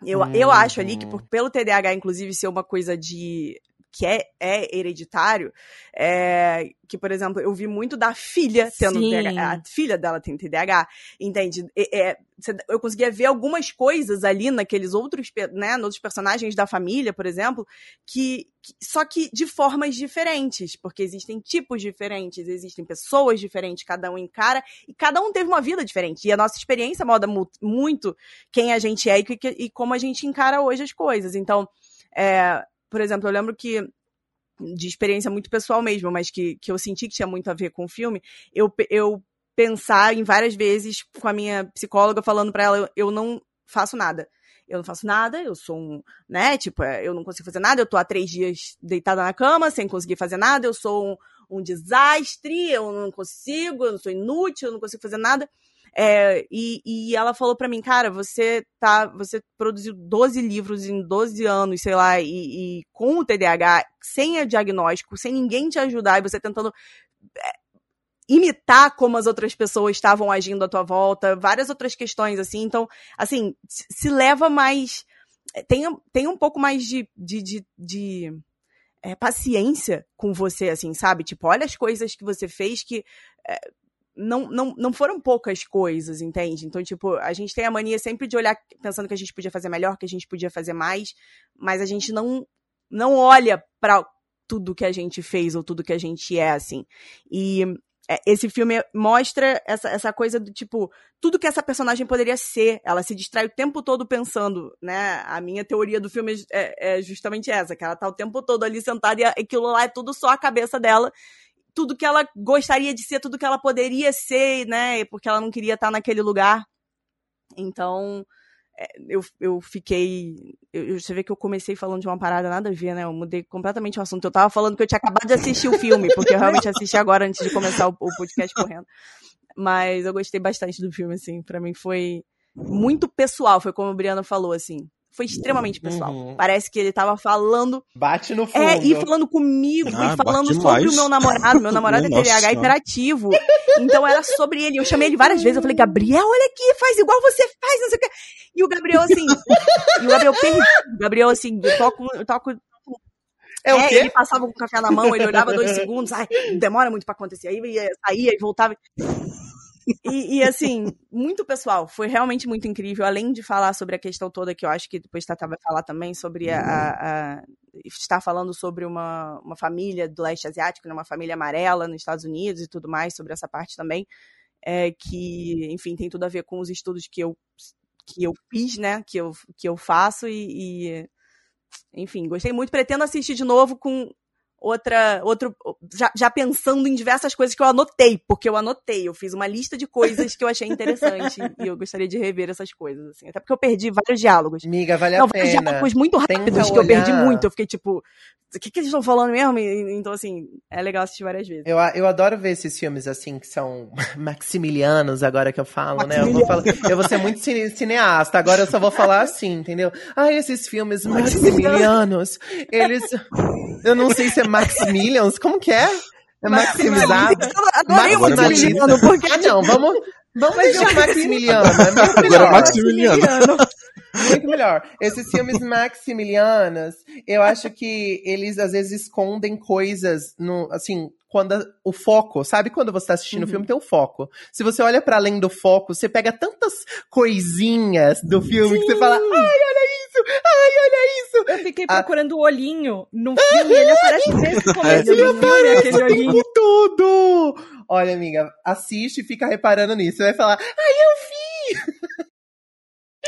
eu, uhum. eu acho ali que por, pelo TDAH, inclusive, ser uma coisa de que é, é hereditário, é, que, por exemplo, eu vi muito da filha tendo Sim. TDAH, a filha dela tem TDAH, entende? É, eu conseguia ver algumas coisas ali naqueles outros, né, nos personagens da família, por exemplo, que, que, só que de formas diferentes, porque existem tipos diferentes, existem pessoas diferentes, cada um encara, e cada um teve uma vida diferente, e a nossa experiência molda muito quem a gente é e, e como a gente encara hoje as coisas, então, é, por exemplo, eu lembro que de experiência muito pessoal mesmo, mas que, que eu senti que tinha muito a ver com o filme, eu, eu pensar em várias vezes com a minha psicóloga falando para ela, eu não faço nada. Eu não faço nada, eu sou um, né, tipo, é, eu não consigo fazer nada, eu tô há três dias deitada na cama, sem conseguir fazer nada, eu sou um, um desastre, eu não consigo, eu sou inútil, eu não consigo fazer nada. É, e, e ela falou para mim, cara, você tá, você produziu 12 livros em 12 anos, sei lá, e, e com o TDAH, sem o diagnóstico, sem ninguém te ajudar, e você tentando é, imitar como as outras pessoas estavam agindo à tua volta, várias outras questões, assim. Então, assim, se leva mais. Tem, tem um pouco mais de, de, de, de é, paciência com você, assim, sabe? Tipo, olha as coisas que você fez que. É, não, não, não foram poucas coisas, entende? Então, tipo, a gente tem a mania sempre de olhar pensando que a gente podia fazer melhor, que a gente podia fazer mais, mas a gente não, não olha para tudo que a gente fez ou tudo que a gente é, assim. E é, esse filme mostra essa, essa coisa do tipo, tudo que essa personagem poderia ser. Ela se distrai o tempo todo pensando, né? A minha teoria do filme é, é justamente essa, que ela tá o tempo todo ali sentada e aquilo lá é tudo só a cabeça dela tudo que ela gostaria de ser, tudo que ela poderia ser, né? Porque ela não queria estar naquele lugar. Então, é, eu, eu fiquei. Eu, você vê que eu comecei falando de uma parada nada a ver, né? Eu mudei completamente o assunto. Eu tava falando que eu tinha acabado de assistir o filme, porque eu realmente assisti agora antes de começar o, o podcast correndo. Mas eu gostei bastante do filme, assim. Pra mim foi muito pessoal, foi como o Briana falou, assim. Foi extremamente pessoal. Uhum. Parece que ele tava falando. Bate no fundo. É, e falando comigo, Ah, e falando sobre demais. o meu namorado. Meu namorado é TDAH hiperativo. Então era sobre ele. Eu chamei ele várias vezes. Eu falei, Gabriel, olha aqui, faz igual você faz, não sei o quê. E o Gabriel, assim. e o Gabriel perdido. O Gabriel, assim, eu toco, eu toco É o é, quê? ele passava com o café na mão, ele olhava dois segundos, ai, demora muito pra acontecer. Aí ia, saía e voltava. E, e, assim, muito pessoal, foi realmente muito incrível. Além de falar sobre a questão toda, que eu acho que depois Tata vai falar também, sobre a. a, a estar falando sobre uma, uma família do leste asiático, né, uma família amarela nos Estados Unidos e tudo mais, sobre essa parte também. É, que, enfim, tem tudo a ver com os estudos que eu, que eu fiz, né? Que eu, que eu faço e, e enfim, gostei muito. Pretendo assistir de novo com outra, outro, já, já, pensando em diversas coisas que eu anotei, porque eu anotei, eu fiz uma lista de coisas que eu achei interessante e eu gostaria de rever essas coisas, assim, até porque eu perdi vários diálogos. Miga, vale Não, a pena. diálogos muito rápidos que eu perdi muito, eu fiquei tipo, o que, que eles estão falando mesmo? E, então, assim, é legal assistir várias vezes. Eu, eu adoro ver esses filmes, assim, que são maximilianos, agora que eu falo, né? Eu vou, falar, eu vou ser muito cine, cineasta, agora eu só vou falar assim, entendeu? Ah, esses filmes maximilianos, eles... Eu não sei se é Maximilians, como que é? É maximizado? Adorei o Maximiliano, porque... Ah, não, vamos... Vamos deixar Maximiliano, é muito Agora melhor. Maximiliano. Muito melhor. Esses filmes maximilianos, eu acho que eles às vezes escondem coisas no, assim, quando a- o foco, sabe quando você tá assistindo o Uhum. filme tem o foco. Se você olha para além do foco, você pega tantas coisinhas do filme que você fala: "Ai, olha! Ai, olha isso!" Eu fiquei Ah. procurando o olhinho no filme, ele aparece o começo Ele do filme, aquele olhinho. Com tudo! Olha, amiga, assiste e fica reparando nisso. Você vai falar: "Ai, eu vi!"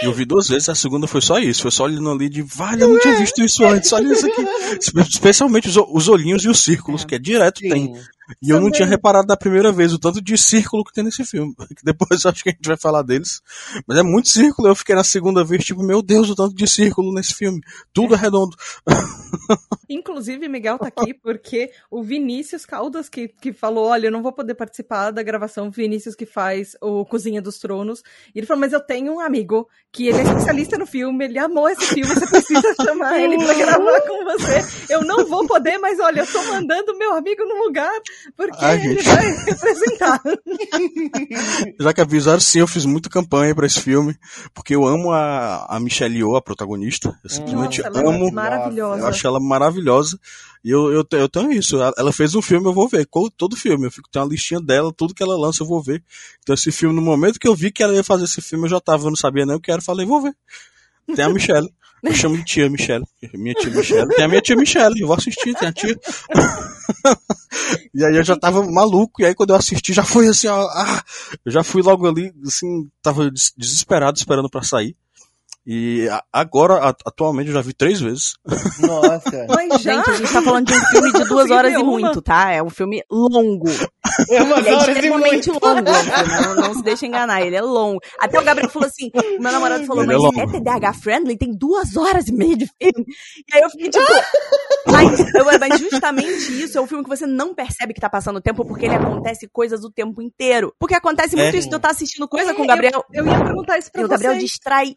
Eu vi duas vezes, a segunda foi só isso. Foi só olhando ali de, vale, eu não tinha visto isso antes, olha isso aqui. Espe- Especialmente os, os olhinhos e os círculos, que é direto tem. E eu não tinha reparado da primeira vez o tanto de círculo que tem nesse filme. Depois acho que a gente vai falar deles. Mas é muito círculo. Eu fiquei na segunda vez, tipo, meu Deus, o tanto de círculo nesse filme. Tudo é redondo. Inclusive, Miguel tá aqui porque o Vinícius Caldas, que, que falou: Olha, eu não vou poder participar da gravação. Vinícius, que faz o Cozinha dos Tronos. E ele falou: Mas eu tenho um amigo que ele é especialista no filme, ele amou esse filme, você precisa chamar ele pra gravar com você. Eu não vou poder, mas olha, eu tô mandando meu amigo no lugar porque Ai, ele gente. vai representar. Já que avisaram, sim, eu fiz muita campanha pra esse filme. Porque eu amo a, a Michelle Yeoh, a protagonista. Eu simplesmente Nossa, é amo. maravilhosa. Eu acho ela maravilhosa. E eu, eu, eu tenho isso. Ela- fez um filme, eu vou ver. Todo filme. Eu fico, tenho uma listinha dela, tudo que ela lança, eu vou ver. Então, esse filme, no momento que eu vi que ela ia fazer esse filme, eu já tava, eu não sabia nem o que era. Falei, vou ver. Tem a Michelle. Eu chamo de tia Michelle. Minha tia Michelle. Tem a minha tia Michelle. Eu vou assistir, tem a tia. e aí eu já tava maluco. E aí quando eu assisti, já foi assim, ó. Ah, eu já fui logo ali, assim, tava des- desesperado esperando pra sair. E agora, atualmente, eu já vi três vezes. Nossa. Mas já. Gente, a gente tá falando de um filme de duas horas e uma. muito, tá? É um filme longo. É umas Ele é e extremamente muito. longo, não, não se deixa enganar, ele é longo. Até o Gabriel falou assim, o meu namorado falou, Ele é mas longo. é TDAH friendly? Tem duas horas e meia de filme. E aí eu fiquei tipo, mas, eu- mas justamente isso, é um filme que você não percebe que tá passando o tempo, porque ele acontece coisas o tempo inteiro. Porque acontece muito É. isso de eu estar assistindo coisa É, com o Gabriel, Eu ia perguntar isso pra e o Gabriel distrai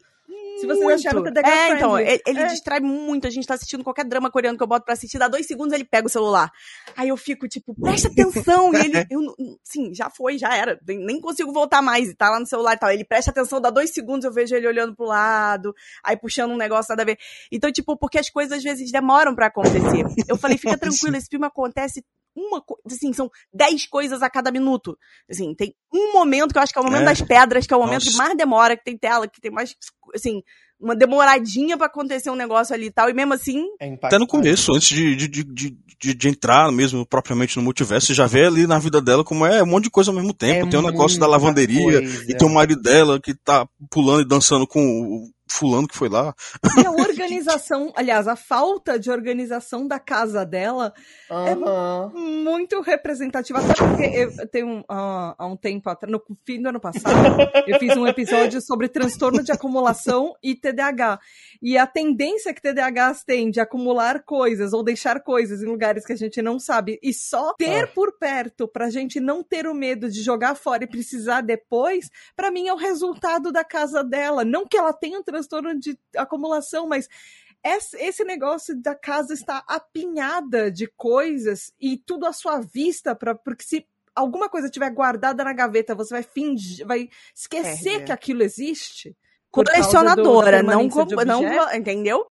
Se vocês muito. acharam TDAH É, então, friendly. ele, ele É. distrai muito. A gente tá assistindo qualquer drama coreano que eu boto pra assistir, dá dois segundos ele pega o celular. Aí eu fico, tipo, presta atenção. e ele, eu, não- sim, já foi, já era. Nem consigo voltar mais. E tá lá no celular e tal. Ele presta atenção, dá dois segundos, eu vejo ele olhando pro lado, aí puxando um negócio nada a ver. Então, tipo, porque as coisas às vezes demoram pra acontecer. Eu falei, fica tranquilo, esse filme acontece uma coisa, assim, são dez coisas a cada minuto. Assim, tem um momento que eu acho que é o momento É. das pedras, que é o momento Nossa. que mais demora, que tem tela, que tem mais, assim, uma demoradinha pra acontecer um negócio ali e tal, e mesmo assim, É Até no começo, antes de, de, de, de, de- entrar mesmo propriamente no multiverso, você já vê ali na vida dela como é um monte de coisa ao mesmo tempo. É tem o negócio da lavanderia, coisa. e tem o marido dela que tá pulando e dançando com o fulano que foi lá. E a organização, aliás, a falta de organização da casa dela Aham. muito representativa. Até porque eu tenho um, há há um tempo atrás, no fim do ano passado, eu fiz um episódio sobre transtorno de acumulação e TDAH. E a tendência que TDAHs têm de acumular coisas ou deixar coisas em lugares que a gente não sabe e só ter Ah. por perto pra gente não ter o medo de jogar fora e precisar depois, pra mim é o resultado da casa dela. Não que ela tenha um transtorno de acumulação, mas esse negócio da casa está apinhada de coisas e tudo à sua vista, pra, porque se alguma coisa estiver guardada na gaveta, você vai fingir, vai esquecer é. que aquilo existe. Colecionadora, do, não, não, entendeu?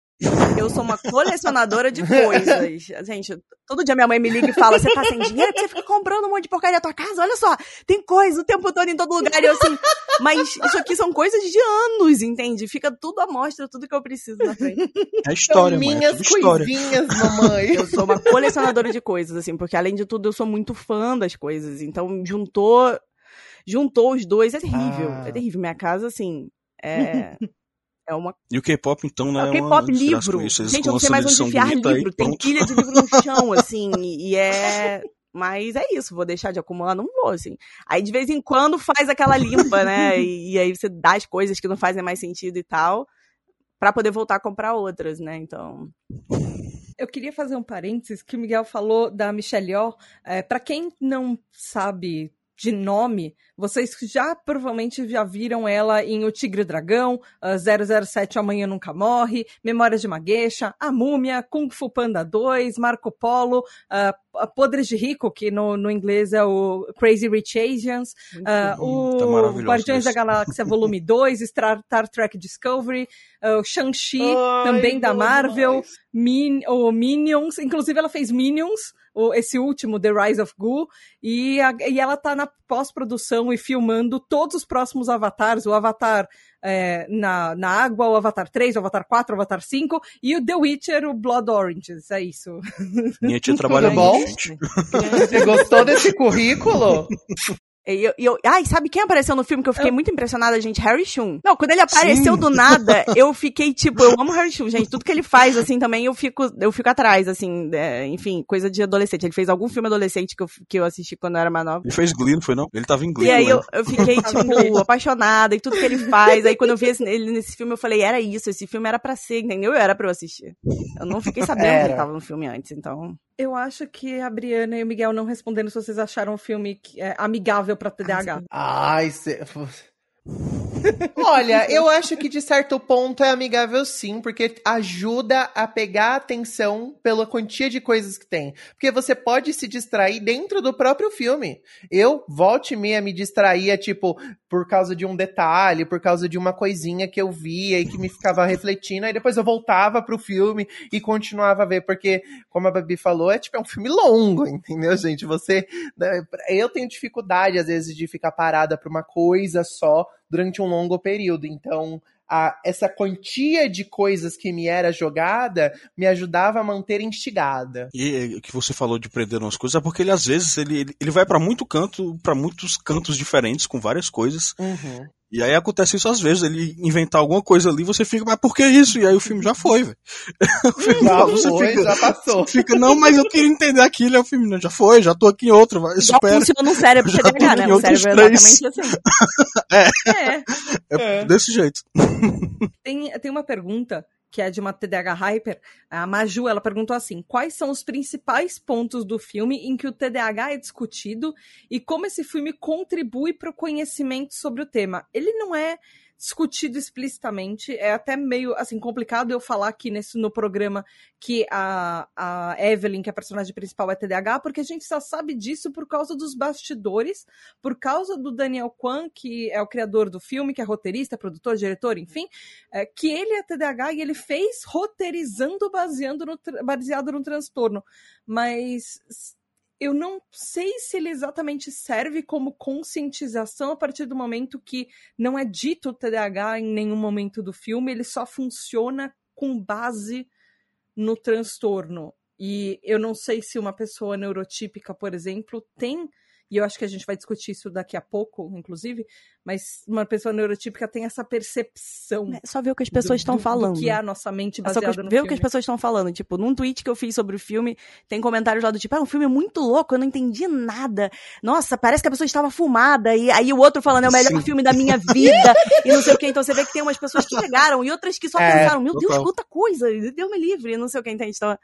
Eu sou uma colecionadora de coisas. Gente, todo dia minha mãe me liga e fala: Você tá sem dinheiro? Você fica comprando um monte de porcaria na tua casa? Olha só, tem coisa o tempo todo em todo lugar. E eu assim, mas isso aqui são coisas de anos, entende? Fica tudo à mostra, tudo que eu preciso na frente. É história, mãe. Minhas é coisinhas, mamãe. Eu sou uma colecionadora de coisas, assim, porque além de tudo eu sou muito fã das coisas. Então juntou. Juntou os dois, é terrível. Ah. É terrível. Minha casa, assim, é. É uma... E o K-pop, então, né? É o K-pop livro. Gente, eu não sei mais onde enfiar livro. Tem pilha de livro no chão, assim, e é. Mas é isso, vou deixar de acumular, não vou, assim. Aí de vez em quando faz aquela limpa, né? E, e aí você dá as coisas que não fazem mais sentido e tal, para poder voltar a comprar outras, né? Então. Eu queria fazer um parênteses que o Miguel falou da Michelle Yeoh. É, para quem não sabe de nome, vocês já provavelmente já viram ela em O Tigre e o Dragão, uh, 007 Amanhã Nunca Morre, Memórias de Magueixa, A Múmia, Kung Fu Panda 2, Marco Polo, uh, Podres de Rico, que no, no inglês é o Crazy Rich Asians, uh, o tá Guardiões da Galáxia Volume 2, Star, Star Trek Discovery, uh, Shang-Chi, também da Marvel, Min, o Minions, inclusive ela fez Minions, o, esse último, The Rise of Goo, e, a, e ela tá na pós-produção e filmando todos os próximos avatares, o Avatar é, na, na água, o Avatar 3, o Avatar 4, o Avatar 5, e o The Witcher, o Blood Oranges, é isso. Minha tia trabalha bom? Você gostou desse currículo? E eu, eu, ai, sabe quem apareceu no filme que eu fiquei eu... muito impressionada, gente? Harry Shum. Não, quando ele apareceu Sim. do nada, eu fiquei tipo, eu amo Harry Shum, gente. Tudo que ele faz, assim, também eu fico, eu fico atrás, assim, é, enfim, coisa de adolescente. Ele fez algum filme adolescente que eu, que eu assisti quando eu era mais nova. Ele fez Glee, não foi não? Ele tava em Glee. E aí eu, eu, fiquei, tipo, apaixonada e tudo que ele faz. Aí quando eu vi ele nesse filme, eu falei, era isso, esse filme era pra ser, entendeu? Eu era pra eu assistir. Eu não fiquei sabendo era. que ele tava no filme antes, então. Eu acho que a Briana e o Miguel não respondendo se vocês acharam o filme é, amigável para TDAH. Ai, cê... Olha, eu acho que de certo ponto é amigável sim, porque ajuda a pegar atenção pela quantia de coisas que tem. Porque você pode se distrair dentro do próprio filme. Eu, volte e meia, me distraía, tipo, por causa de um detalhe, por causa de uma coisinha que eu via e que me ficava refletindo, aí depois eu voltava pro filme e continuava a ver, porque, como a Babi falou, é tipo, é um filme longo, entendeu, gente? Você. Né, eu tenho dificuldade, às vezes, de ficar parada pra uma coisa só durante um longo período. Então, a, essa quantia de coisas que me era jogada me ajudava a manter instigada. E que você falou de prender umas coisas é porque ele às vezes ele, ele, ele vai para muito canto, para muitos cantos diferentes com várias coisas. Uhum. E aí acontece isso às vezes, ele inventar alguma coisa ali, você fica, mas por que isso? E aí o filme já foi, velho. Já você foi, fica, já passou. Fica, não, mas eu queria entender aquilo, e o filme, não, já foi, já tô aqui em outro, vai, já supera. funciona no cérebro já TDAH, né? O cérebro é exatamente assim. é. É. é. é. Desse jeito. Tem, tem uma pergunta que é de uma TDAH Hyper, a Maju, ela perguntou assim: quais são os principais pontos do filme em que o TDAH é discutido e como esse filme contribui para o conhecimento sobre o tema? Ele não é discutido explicitamente. É até meio assim complicado eu falar aqui nesse no programa que a, a Evelyn, que é a personagem principal, é TDAH, porque a gente só sabe disso por causa dos bastidores, por causa do Daniel Kwan, que é o criador do filme, que é roteirista, produtor, diretor, enfim, é, que ele é TDAH e ele fez roteirizando baseando no, baseado no transtorno. Mas eu não sei se ele exatamente serve como conscientização a partir do momento que não é dito o TDAH em nenhum momento do filme, ele só funciona com base no transtorno. E eu não sei se uma pessoa neurotípica, por exemplo, tem e eu acho que a gente vai discutir isso daqui a pouco, inclusive, mas uma pessoa neurotípica tem essa percepção. É só ver o que as pessoas estão falando. Do que é a nossa mente baseada é só no ver filme. o que as pessoas estão falando. Tipo, num tweet que eu fiz sobre o filme, tem comentários lá do tipo, ah, um filme muito louco, eu não entendi nada. Nossa, parece que a pessoa estava fumada. E aí o outro falando, é o melhor Sim. filme da minha vida. e não sei o que. Então você vê que tem umas pessoas que chegaram e outras que só é, pensaram, meu Deus, quanta coisa, deu me livre, não sei o que, entende? Então,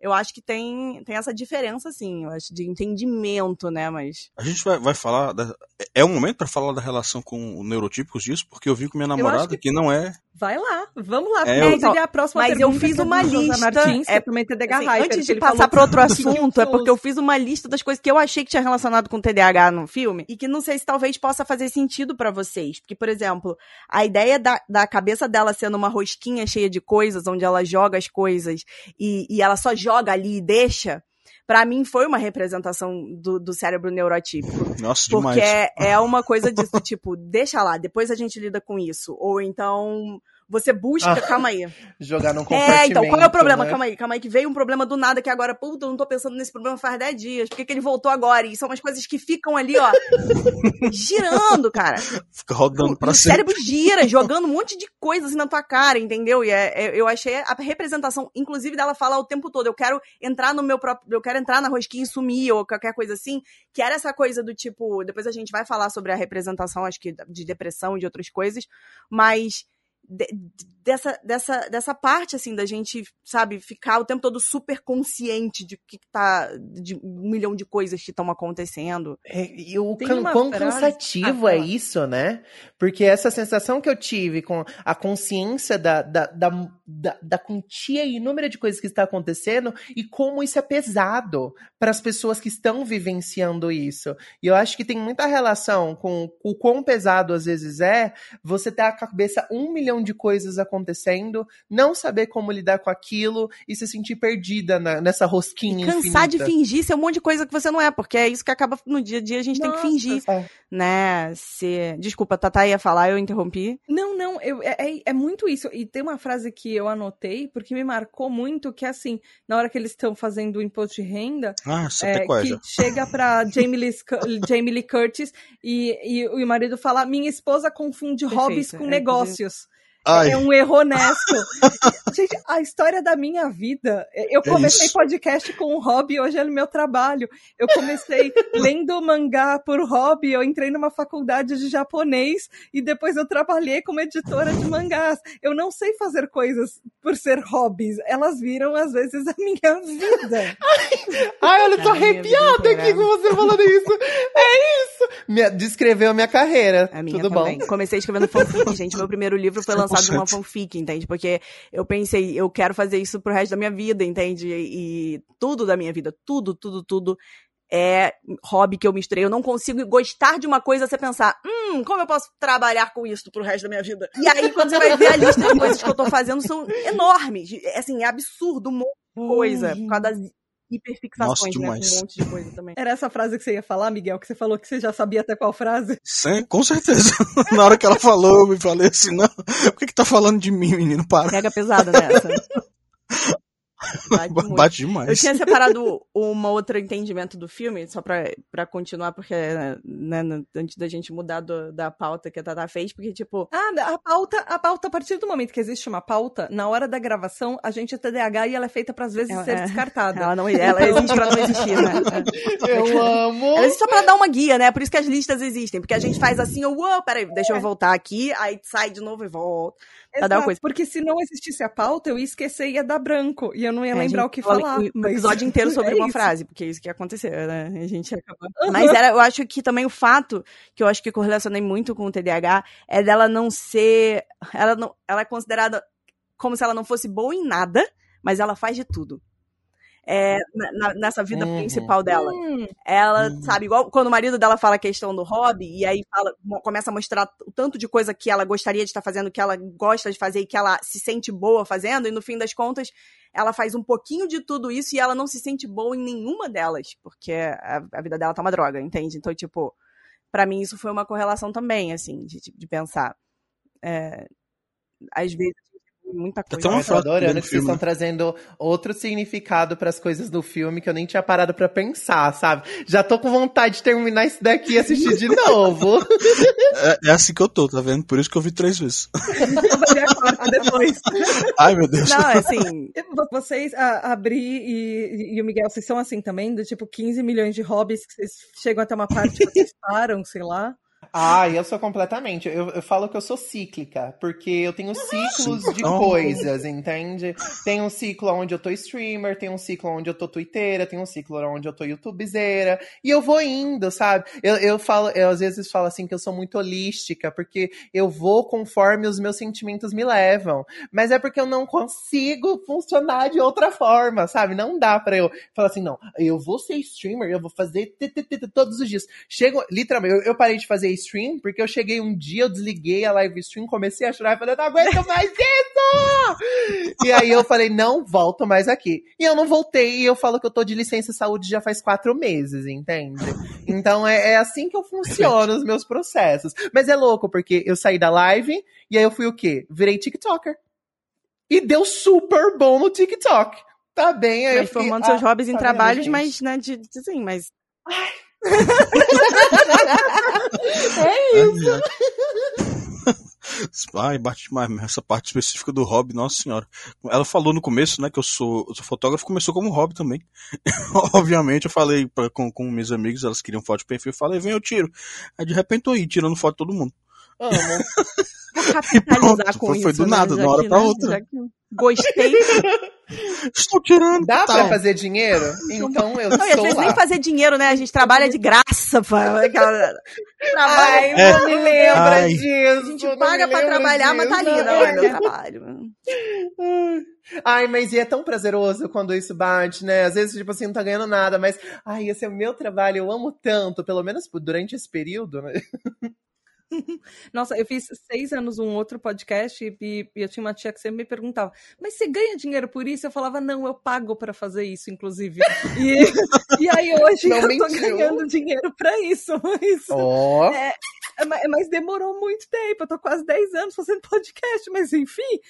eu acho que tem, tem essa diferença, assim, eu acho, de entendimento, né, mas... A gente vai, vai falar, da, é um momento para falar da relação com neurotípicos disso, porque eu vi com minha namorada que... que... não é... Vai lá, vamos lá. É, eu- a próxima mas eu fiz é uma lista, Martins, é- é também TDAH Assim, Hyper, antes de passar para outro assunto, é que porque eu fiz uma lista das coisas que eu achei que tinha relacionado com TDAH no filme e que não sei se talvez possa fazer sentido pra vocês. Porque, por exemplo, a ideia da, da cabeça dela sendo uma rosquinha cheia de coisas, onde ela joga as coisas e, e ela só joga ali e deixa, pra mim foi uma representação do, do cérebro neurotípico. Nossa, Porque demais. é, é uma coisa disso, tipo, deixa lá, depois a gente lida com isso. Ou então. Você busca, Ah, calma aí. Jogar num É, compartimento. então, qual é o problema? né? Calma aí, calma aí, que veio um problema do nada que agora, puta, eu não tô pensando nesse problema faz 10 dias. Por que, que ele voltou agora? E são umas coisas que ficam ali, ó, girando, cara. Fica rodando O, pra o sempre. cérebro gira, jogando um monte de coisas assim na tua cara, entendeu? E é, é- eu achei a representação, inclusive, dela falar o tempo todo, eu quero entrar no meu próprio, eu quero entrar na rosquinha e sumir, ou qualquer coisa assim, que era essa coisa do tipo, depois a gente vai falar sobre a representação, acho que de depressão e de outras coisas, mas de- dessa, dessa, dessa parte, assim, da gente, sabe, ficar o tempo todo super consciente de que tá, de um milhão de coisas que estão acontecendo. É, e o can- quão frase- cansativo Ah, é isso, né? Porque essa sensação que eu tive com a consciência da, da, da, da, da quantia inúmera de coisas que está acontecendo e como isso é pesado para as pessoas que estão vivenciando isso. E eu acho que tem muita relação com o quão pesado às vezes é você ter a cabeça um milhão de coisas acontecendo, não saber como lidar com aquilo e se sentir perdida na- nessa rosquinha cansar de infinita. fingir ser um monte de coisa que você não é, porque é isso que acaba no dia a dia a gente tem que Nossa, fingir, É. né? Se... Desculpa, Tatá ia falar, eu interrompi. Não, não, eu, é, é- é muito isso. E tem uma frase que eu anotei, porque me marcou muito, que é assim, na hora que eles estão fazendo o imposto de renda, Ah, é, que chega pra Jamie Lee, Jamie Lee Curtis e, e o marido fala, minha esposa confunde Perfeito, hobbies com é, negócios. Ai, É um erro honesto. Gente, a história da minha vida. Eu É comecei isso. podcast com um hobby, hoje é no meu trabalho. Eu comecei lendo mangá por hobby, eu entrei numa faculdade de japonês e depois eu trabalhei como editora de mangás. Eu não sei fazer coisas por ser hobbies. Elas viram, às vezes, a minha vida. Ai, olha, eu tô arrepiada aqui com você falando isso. É isso. Descreveu a minha carreira. A minha Tudo também. bom? Comecei escrevendo fanfic, gente. Meu primeiro livro foi lançado de uma 100%. fanfic, entende? Porque eu pensei, eu quero fazer isso pro resto da minha vida, entende? E, tudo da minha vida, tudo, tudo, tudo é hobby que eu misturei. Eu não consigo gostar de uma coisa sem pensar, hum, como eu posso trabalhar com isso pro resto da minha vida? E aí, quando você vai ver a lista de coisas que eu tô fazendo, são enormes. É, Assim, é absurdo, um monte de coisa. Por causa das hiperfixações, Nossa, né? demais. Com um monte de coisa também. Era essa frase que você ia falar, Miguel, que você falou que você já sabia até qual frase? sem- com certeza. Na hora que ela falou, eu me falei assim, não, por que que tá falando de mim, menino? Para. Pega pesada nessa. Bate. Bate demais. Eu tinha separado uma outra entendimento do filme, só pra, pra continuar, porque, né, né, antes da gente mudar do- da pauta que a Tata fez, porque, tipo, Ah, a pauta, a pauta, a partir do momento que existe uma pauta, na hora da gravação, a gente é TDAH e ela é feita para às vezes Ela- ser é. descartada. ela não ela existe pra não existir, né? Eu amo. Ela existe só pra dar uma guia, né? Por isso que as listas existem. Porque a gente faz assim, eu, uou, peraí, deixa eu voltar aqui, aí sai de novo e volta. Pra dar Exato, coisa. Porque se não existisse a pauta, eu ia esquecer e ia dar branco. E eu não ia É, lembrar o que fala falar. O mas- episódio inteiro sobre é uma isso. frase, porque é isso que aconteceu, né? A gente acabou. Uhum. Mas era, eu acho que também o fato, que eu acho que correlacionei muito com o TDAH, é dela não ser. Ela, não, ela é considerada como se ela não fosse boa em nada, mas ela faz de tudo. É, na- nessa vida Uhum. principal dela. Hum, Ela, Uhum. sabe, igual quando o marido dela fala a questão do hobby, e aí fala, começa a mostrar o tanto de coisa que ela gostaria de estar fazendo, que ela gosta de fazer e que ela se sente boa fazendo, e no fim das contas, ela faz um pouquinho de tudo isso e ela não se sente boa em nenhuma delas, porque a, a vida dela tá uma droga, entende? Então, tipo, pra mim isso foi uma correlação também, assim, de, de pensar. É, às vezes, muita coisa. Tem uma Eu tô adorando que vocês estão trazendo outro significado pras coisas do filme que eu nem tinha parado pra pensar, sabe? Já tô com vontade de terminar isso daqui e assistir de novo. É, é assim que eu tô, tá vendo? Por isso que eu vi três vezes. depois. Ai, meu Deus. Não, é assim, Vocês, a, a Bri e, e o Miguel, vocês são assim também? Do tipo 15 milhões de hobbies que vocês chegam até uma parte que vocês param, sei lá. Ah, eu sou completamente. Eu, eu falo que eu sou cíclica, porque eu tenho ciclos de coisas, entende? Tem um ciclo onde eu tô streamer, tem um ciclo onde eu tô twitteira, tem um ciclo onde eu tô youtubezeira, e eu vou indo, sabe? Eu, eu falo, eu às vezes falo assim que eu sou muito holística, porque eu vou conforme os meus sentimentos me levam. Mas é porque eu não consigo funcionar de outra forma, sabe? Não dá pra eu falar assim, não, eu vou ser streamer, eu vou fazer todos os dias. Chego, literalmente, eu, eu parei de fazer stream, porque eu cheguei um dia, eu desliguei a live stream, comecei a chorar e falei, eu não aguento mais isso! e aí eu falei, não volto mais aqui. E eu não voltei, e eu falo que eu tô de licença saúde já faz quatro meses, entende? Então é, é assim que eu funciono os meus processos. Mas é louco, porque eu saí da live, e aí eu fui o quê? Virei TikToker. E deu super bom no TikTok. Tá bem, aí Transformando seus ah, hobbies em tá trabalhos, mas, né, de, de, assim, mas... Ai, é isso. Ai, bate mais essa parte específica do hobby, nossa senhora. Ela falou no começo, né, que eu sou, eu sou fotógrafo, começou como hobby também. Obviamente, eu falei pra, com, com meus amigos, elas queriam foto de perfil, eu falei, vem, eu tiro. Aí de repente tô aí, tirando foto de todo mundo. Amo. Vou capitalizar com foi, isso. Foi do né, nada, de uma hora que, pra né, outra. Gostei. Estou tirando. Dá tá. pra fazer dinheiro? Então eu não, sou às vezes lá. nem fazer dinheiro, né? A gente trabalha de graça. Trabalha. Ai, não me lembra Ai. disso. A gente paga pra trabalhar, disso. mas tá ali, não é meu trabalho. Ai, mas e é tão prazeroso quando isso bate, né? Às vezes, tipo assim, não tá ganhando nada, mas, ai, esse é o meu trabalho, eu amo tanto, pelo menos durante esse período, né? Nossa, eu fiz seis anos um outro podcast e, e, eu tinha uma tia que sempre me perguntava: Mas você ganha dinheiro por isso? Eu falava: Não, eu pago para fazer isso, inclusive. E, e aí hoje Não eu mentiu. tô ganhando dinheiro para isso. Mas, oh. é, mas demorou muito tempo. Eu tô quase 10 anos fazendo podcast, mas enfim.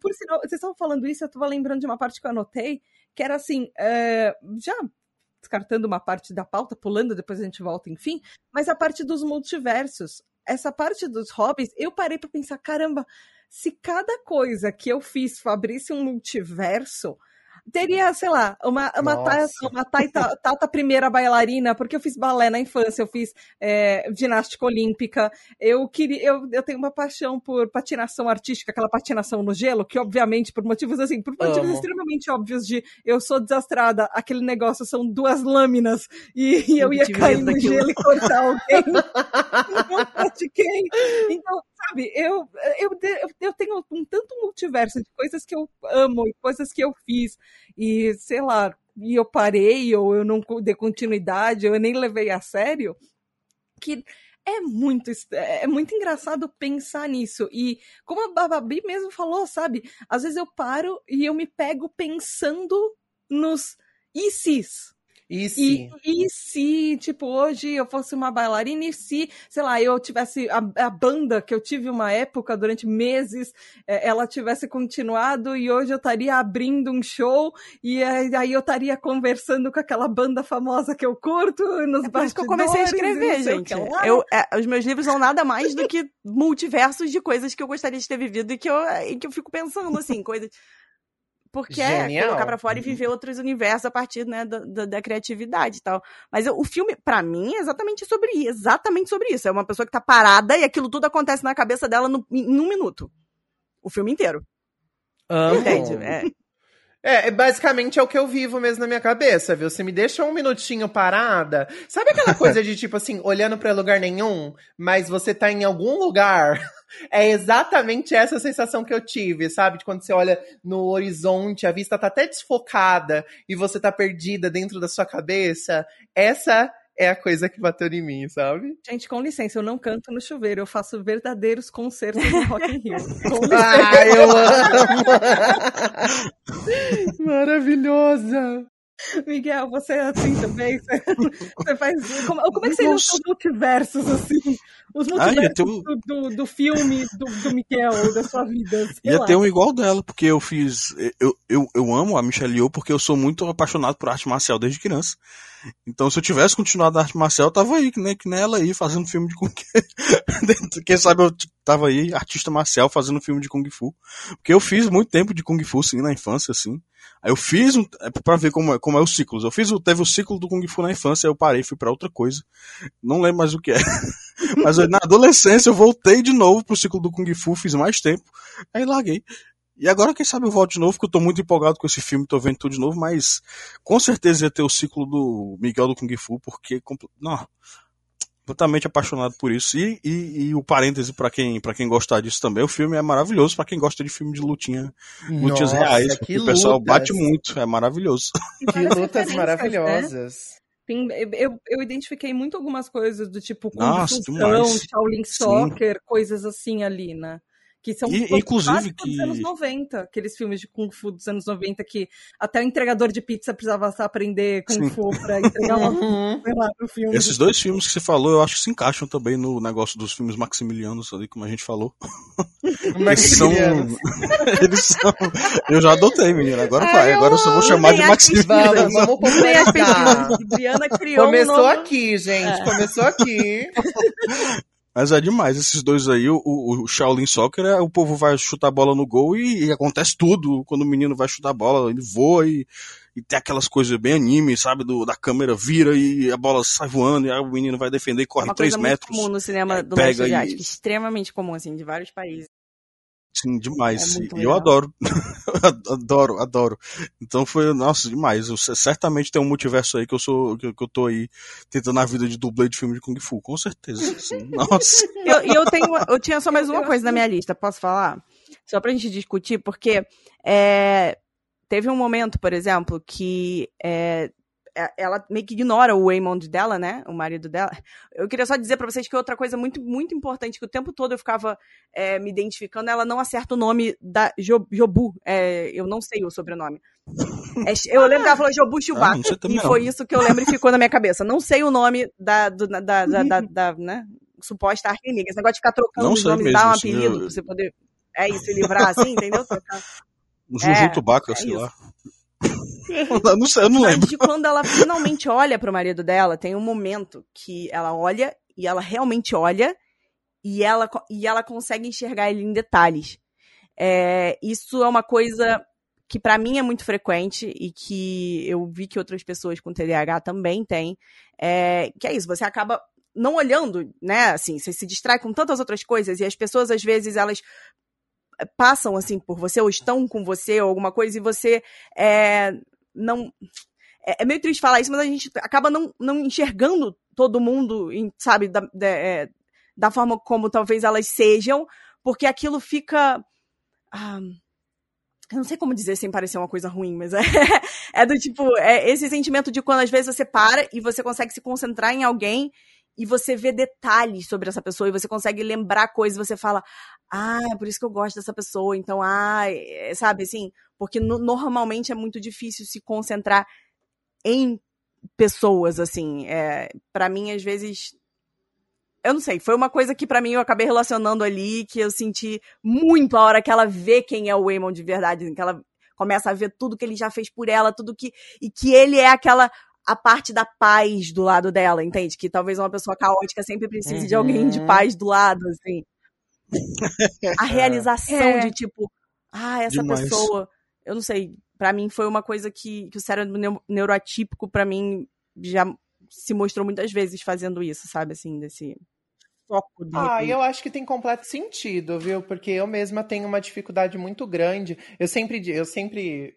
Por sinal, vocês estavam falando isso, eu tava lembrando de uma parte que eu anotei, que era assim: é, já descartando uma parte da pauta, pulando, depois a gente volta, enfim, mas a parte dos multiversos. Essa parte dos hobbies, eu parei para pensar, caramba, se cada coisa que eu fiz abrisse um multiverso, teria, sei lá, uma, uma, tata, uma tata, tata, primeira bailarina, porque eu fiz balé na infância, eu fiz é, ginástica olímpica, eu queria, eu, eu tenho uma paixão por patinação artística, aquela patinação no gelo, que obviamente, por motivos assim, por motivos Amo. extremamente óbvios de eu sou desastrada, aquele negócio são duas lâminas e, e eu ia cair no gelo e cortar alguém. não pratiquei. Então, sabe, eu, eu, eu tenho um tanto multiverso de coisas que eu amo e coisas que eu fiz, e sei lá, e eu parei, ou eu não dei continuidade, ou eu nem levei a sério, que é muito, é muito engraçado pensar nisso. E como a Babi mesmo falou, sabe? Às vezes eu paro e eu me pego pensando nos e e se? E, e, se, tipo, hoje eu fosse uma bailarina e se, sei lá, eu tivesse a, a banda que eu tive uma época durante meses, é, ela tivesse continuado e hoje eu estaria abrindo um show e aí eu estaria conversando com aquela banda famosa que eu curto nos é bastidores. que eu comecei a escrever, gente. Eu, é, os meus livros são nada mais do que multiversos de coisas que eu gostaria de ter vivido e que eu, e que eu fico pensando, assim, coisas porque é Genial. é colocar para fora e uhum. viver outros universos a partir né, da, da, da criatividade e tal. Mas eu, o filme, para mim, é exatamente sobre isso. Exatamente sobre isso. É uma pessoa que tá parada e aquilo tudo acontece na cabeça dela no, em um minuto. O filme inteiro. Amo. Entende? É. É, basicamente é o que eu vivo mesmo na minha cabeça, viu? Você me deixa um minutinho parada. Sabe aquela coisa de tipo assim, olhando para lugar nenhum, mas você tá em algum lugar? É exatamente essa sensação que eu tive, sabe? De quando você olha no horizonte, a vista tá até desfocada e você tá perdida dentro da sua cabeça. Essa é a coisa que bateu em mim, sabe? Gente, com licença, eu não canto no chuveiro, eu faço verdadeiros concertos no Rock in Rio. ah, eu amo! Maravilhosa! Miguel, você é assim também? Você, você faz. Como, como é que seriam os seus multiversos, assim? Os multiversos ah, um... do, do, do, filme do, do Miguel, da sua vida. Ia lá. ter um igual dela, porque eu fiz. Eu, eu, eu amo a Michelle Yeoh porque eu sou muito apaixonado por arte marcial desde criança. Então, se eu tivesse continuado a arte marcial, eu tava aí, né, que nela aí, fazendo filme de com Quem sabe eu tava aí, artista marcial, fazendo filme de Kung Fu. Porque eu fiz muito tempo de Kung Fu, sim, na infância, assim. Aí eu fiz um, é pra ver como é, como é o ciclo. Eu fiz, teve o ciclo do Kung Fu na infância, eu parei, fui para outra coisa. Não lembro mais o que é. Mas na adolescência eu voltei de novo pro ciclo do Kung Fu, fiz mais tempo. Aí larguei. E agora, quem sabe eu volto de novo, porque eu tô muito empolgado com esse filme, tô vendo tudo de novo, mas com certeza ia ter o ciclo do Miguel do Kung Fu, porque. Não, totalmente apaixonado por isso. E, e, e o parêntese para quem, pra quem gostar disso também, o filme é maravilhoso para quem gosta de filme de lutinha, lutinhas Nossa, reais. Porque o pessoal bate muito, é maravilhoso. Que lutas né? maravilhosas. Né? eu, eu identifiquei muito algumas coisas do tipo Kung Fu, Shaolin Soccer, Sim. coisas assim ali, né? Que são e, inclusive que... dos anos 90, aqueles filmes de Kung Fu dos anos 90 que até o entregador de pizza precisava aprender Kung Sim. Fu pra entregar uma, uhum. lá, no filme. Esses dois filmes que você falou, eu acho que se encaixam também no negócio dos filmes maximilianos ali, como a gente falou. Eles são... Eles são... Eu já adotei, menina. Agora Ai, vai. Agora eu só vou chamar de Maximiliano. Vamos, vamos Adriana criou Começou um novo... aqui, gente. É. Começou aqui. Mas é demais, esses dois aí, o, o Shaolin Soccer, é, o povo vai chutar a bola no gol e, e, acontece tudo quando o menino vai chutar a bola, ele voa e, e tem aquelas coisas bem anime, sabe, do, da câmera vira e a bola sai voando e aí o menino vai defender e corre 3 metros. Muito comum no cinema do leste asiático, e... extremamente comum, assim, de vários países. Sim, demais. É eu adoro. adoro, adoro. Então foi, nossa, demais. Eu, certamente tem um multiverso aí que eu sou, que, que eu tô aí tentando a vida de dublê de filme de Kung Fu, com certeza. Sim. Nossa. E eu, eu, tenho, eu tinha só mais uma coisa na minha lista, posso falar? Só pra gente discutir, porque é, teve um momento, por exemplo, que é, ela meio que ignora o Waymond dela, né? O marido dela. Eu queria só dizer para vocês que outra coisa muito, muito importante, que o tempo todo eu ficava é, me identificando, ela não acerta o nome da Jobu. É, eu não sei o sobrenome. É, eu lembro que ela falou Jobu Chewbacca. Ah, e foi isso que eu lembro e ficou na minha cabeça. Não sei o nome da, do, da, da, da, da, né, suposta arca inimiga. Esse negócio de ficar trocando os nomes dar um apelido eu... pra você poder. É isso, livrar assim, entendeu? Juju é, Tubaca, é sei isso. lá. eu não sei, eu não lembro. de quando ela finalmente olha pro marido dela, tem um momento que ela olha e ela realmente olha e ela, e ela consegue enxergar ele em detalhes. É, isso é uma coisa que para mim é muito frequente e que eu vi que outras pessoas com TDAH também têm. É, que é isso, você acaba não olhando, né? Assim, você se distrai com tantas outras coisas e as pessoas às vezes elas passam assim por você ou estão com você ou alguma coisa e você é, não é, é, meio triste falar isso, mas a gente acaba não, não enxergando todo mundo, sabe, da, da, é, da forma como talvez elas sejam, porque aquilo fica. Ah, eu não sei como dizer sem parecer uma coisa ruim, mas é, é do tipo, é esse sentimento de quando às vezes você para e você consegue se concentrar em alguém e você vê detalhes sobre essa pessoa e você consegue lembrar coisas, você fala, ah, é por isso que eu gosto dessa pessoa, então, ah, é, sabe assim, porque no, normalmente é muito difícil se concentrar em pessoas, assim, é, para mim, às vezes, eu não sei, foi uma coisa que para mim eu acabei relacionando ali, que eu senti muito a hora que ela vê quem é o Waymond de verdade, que ela começa a ver tudo que ele já fez por ela, tudo que. E que ele é aquela a parte da paz do lado dela, entende? Que talvez uma pessoa caótica sempre precise uhum. de alguém de uhum. paz do lado, assim. A realização é. de tipo, ah, essa Demais. pessoa, eu não sei, para mim foi uma coisa que, que o cérebro neuroatípico para mim já se mostrou muitas vezes fazendo isso, sabe, assim, desse foco dele. Ah, eu acho que tem completo sentido, viu? Porque eu mesma tenho uma dificuldade muito grande. Eu sempre, eu sempre,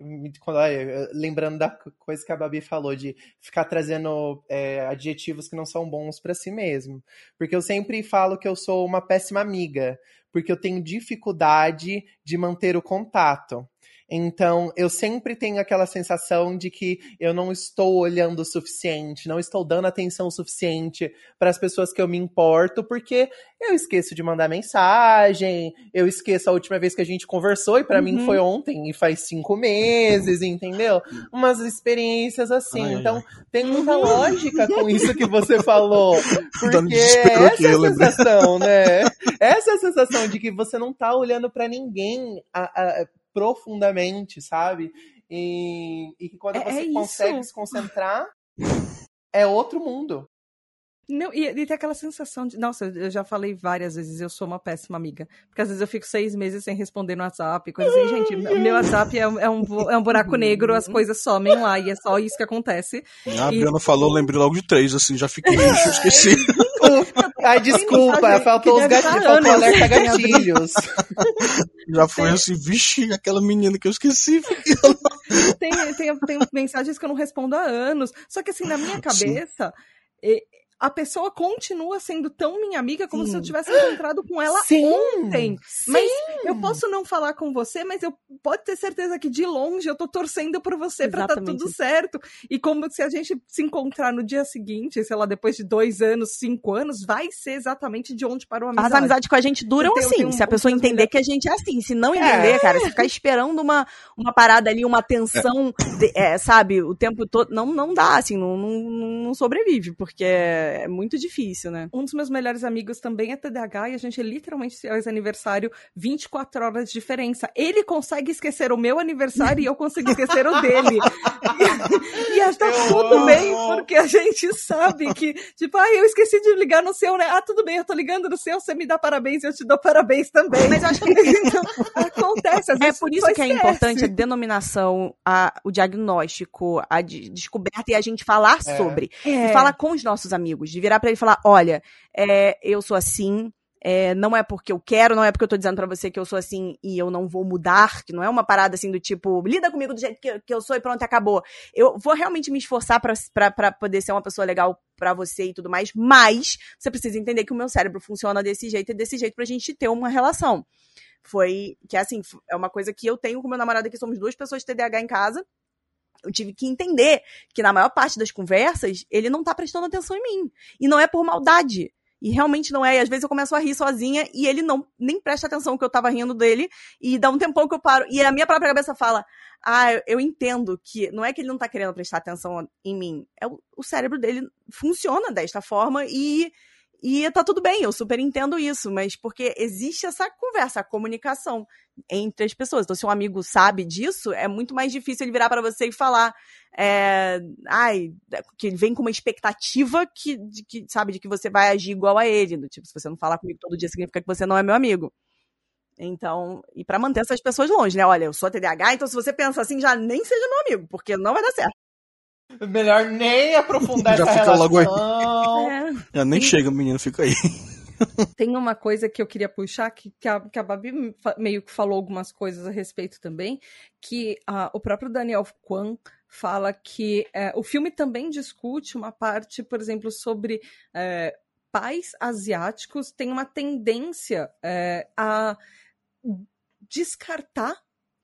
lembrando da coisa que a Babi falou, de ficar trazendo é, adjetivos que não são bons para si mesmo. Porque eu sempre falo que eu sou uma péssima amiga, porque eu tenho dificuldade de manter o contato. Então, eu sempre tenho aquela sensação de que eu não estou olhando o suficiente, não estou dando atenção o suficiente para as pessoas que eu me importo, porque eu esqueço de mandar mensagem, eu esqueço a última vez que a gente conversou, e para uhum. mim foi ontem, e faz cinco meses, entendeu? Umas experiências assim. Ai, então, ai. tem muita lógica com isso que você falou. Porque essa é a sensação, né? Essa é a sensação de que você não tá olhando para ninguém a, a, profundamente, sabe? E, e que quando é, você é consegue se concentrar, é outro mundo. Não, e, e tem aquela sensação de. Nossa, eu já falei várias vezes, eu sou uma péssima amiga. Porque às vezes eu fico seis meses sem responder no WhatsApp, coisa assim, gente. Meu WhatsApp é, é, um, é um buraco negro, as coisas somem lá e é só isso que acontece. Ah, a Briana falou, lembrei logo de três, assim, já fiquei, esqueci. Ai, desculpa, faltou os gatilhos, faltou alerta gatilhos. Já foi assim, vixe, aquela menina que eu esqueci. tem, tem, tem mensagens que eu não respondo há anos. Só que assim, na minha cabeça, a pessoa continua sendo tão minha amiga como Sim. se eu tivesse encontrado com ela Sim. ontem. Sim. Mas eu posso não falar com você, mas eu pode ter certeza que de longe eu tô torcendo por você para tá tudo certo. E como se a gente se encontrar no dia seguinte, sei lá, depois de dois anos, cinco anos, vai ser exatamente de onde parou a amizade. As amizades com a gente duram assim, se a pessoa entender que a gente é assim. Se não entender, é. cara, se ficar esperando uma, uma parada ali, uma tensão, de, é, sabe, o tempo todo, não, não dá, assim, não, não, não sobrevive, porque é muito difícil, né? Um dos meus melhores amigos também é TDAH e a gente literalmente faz aniversário 24 horas de diferença. Ele consegue esquecer o meu aniversário e eu consigo esquecer o dele. e, e tá tudo amo. bem, porque a gente sabe que, tipo, ah, eu esqueci de ligar no seu, né? Ah, tudo bem, eu tô ligando no seu, você me dá parabéns, eu te dou parabéns também. Mas eu acho que então, acontece. Às é por isso que é importante a denominação, a, o diagnóstico, a de, descoberta e a gente falar é. sobre. É. E falar com os nossos amigos, de virar para ele e falar: olha, é, eu sou assim, é, não é porque eu quero, não é porque eu tô dizendo para você que eu sou assim e eu não vou mudar, que não é uma parada assim do tipo, lida comigo do jeito que, que eu sou e pronto, acabou. Eu vou realmente me esforçar para poder ser uma pessoa legal para você e tudo mais, mas você precisa entender que o meu cérebro funciona desse jeito e desse jeito pra gente ter uma relação. Foi que assim, é uma coisa que eu tenho com meu namorado que somos duas pessoas de TDAH em casa eu tive que entender que na maior parte das conversas ele não tá prestando atenção em mim. E não é por maldade. E realmente não é. E às vezes eu começo a rir sozinha e ele não nem presta atenção que eu tava rindo dele. E dá um tempão que eu paro. E a minha própria cabeça fala: Ah, eu entendo que não é que ele não tá querendo prestar atenção em mim. É o, o cérebro dele funciona desta forma e e tá tudo bem, eu super entendo isso, mas porque existe essa conversa, a comunicação entre as pessoas. Então, se um amigo sabe disso, é muito mais difícil ele virar para você e falar, é, ai, que ele vem com uma expectativa que, de, que, sabe, de que você vai agir igual a ele. Do tipo, se você não falar comigo todo dia, significa que você não é meu amigo. Então, e para manter essas pessoas longe, né? Olha, eu sou TDAH, então se você pensa assim, já nem seja meu amigo, porque não vai dar certo. Melhor nem aprofundar Já essa fica relação. Logo aí. É. Já nem chega, menino, fica aí. Tem uma coisa que eu queria puxar, que, que, a, que a Babi meio que falou algumas coisas a respeito também, que uh, o próprio Daniel Kwan fala que uh, o filme também discute uma parte, por exemplo, sobre uh, pais asiáticos têm uma tendência uh, a descartar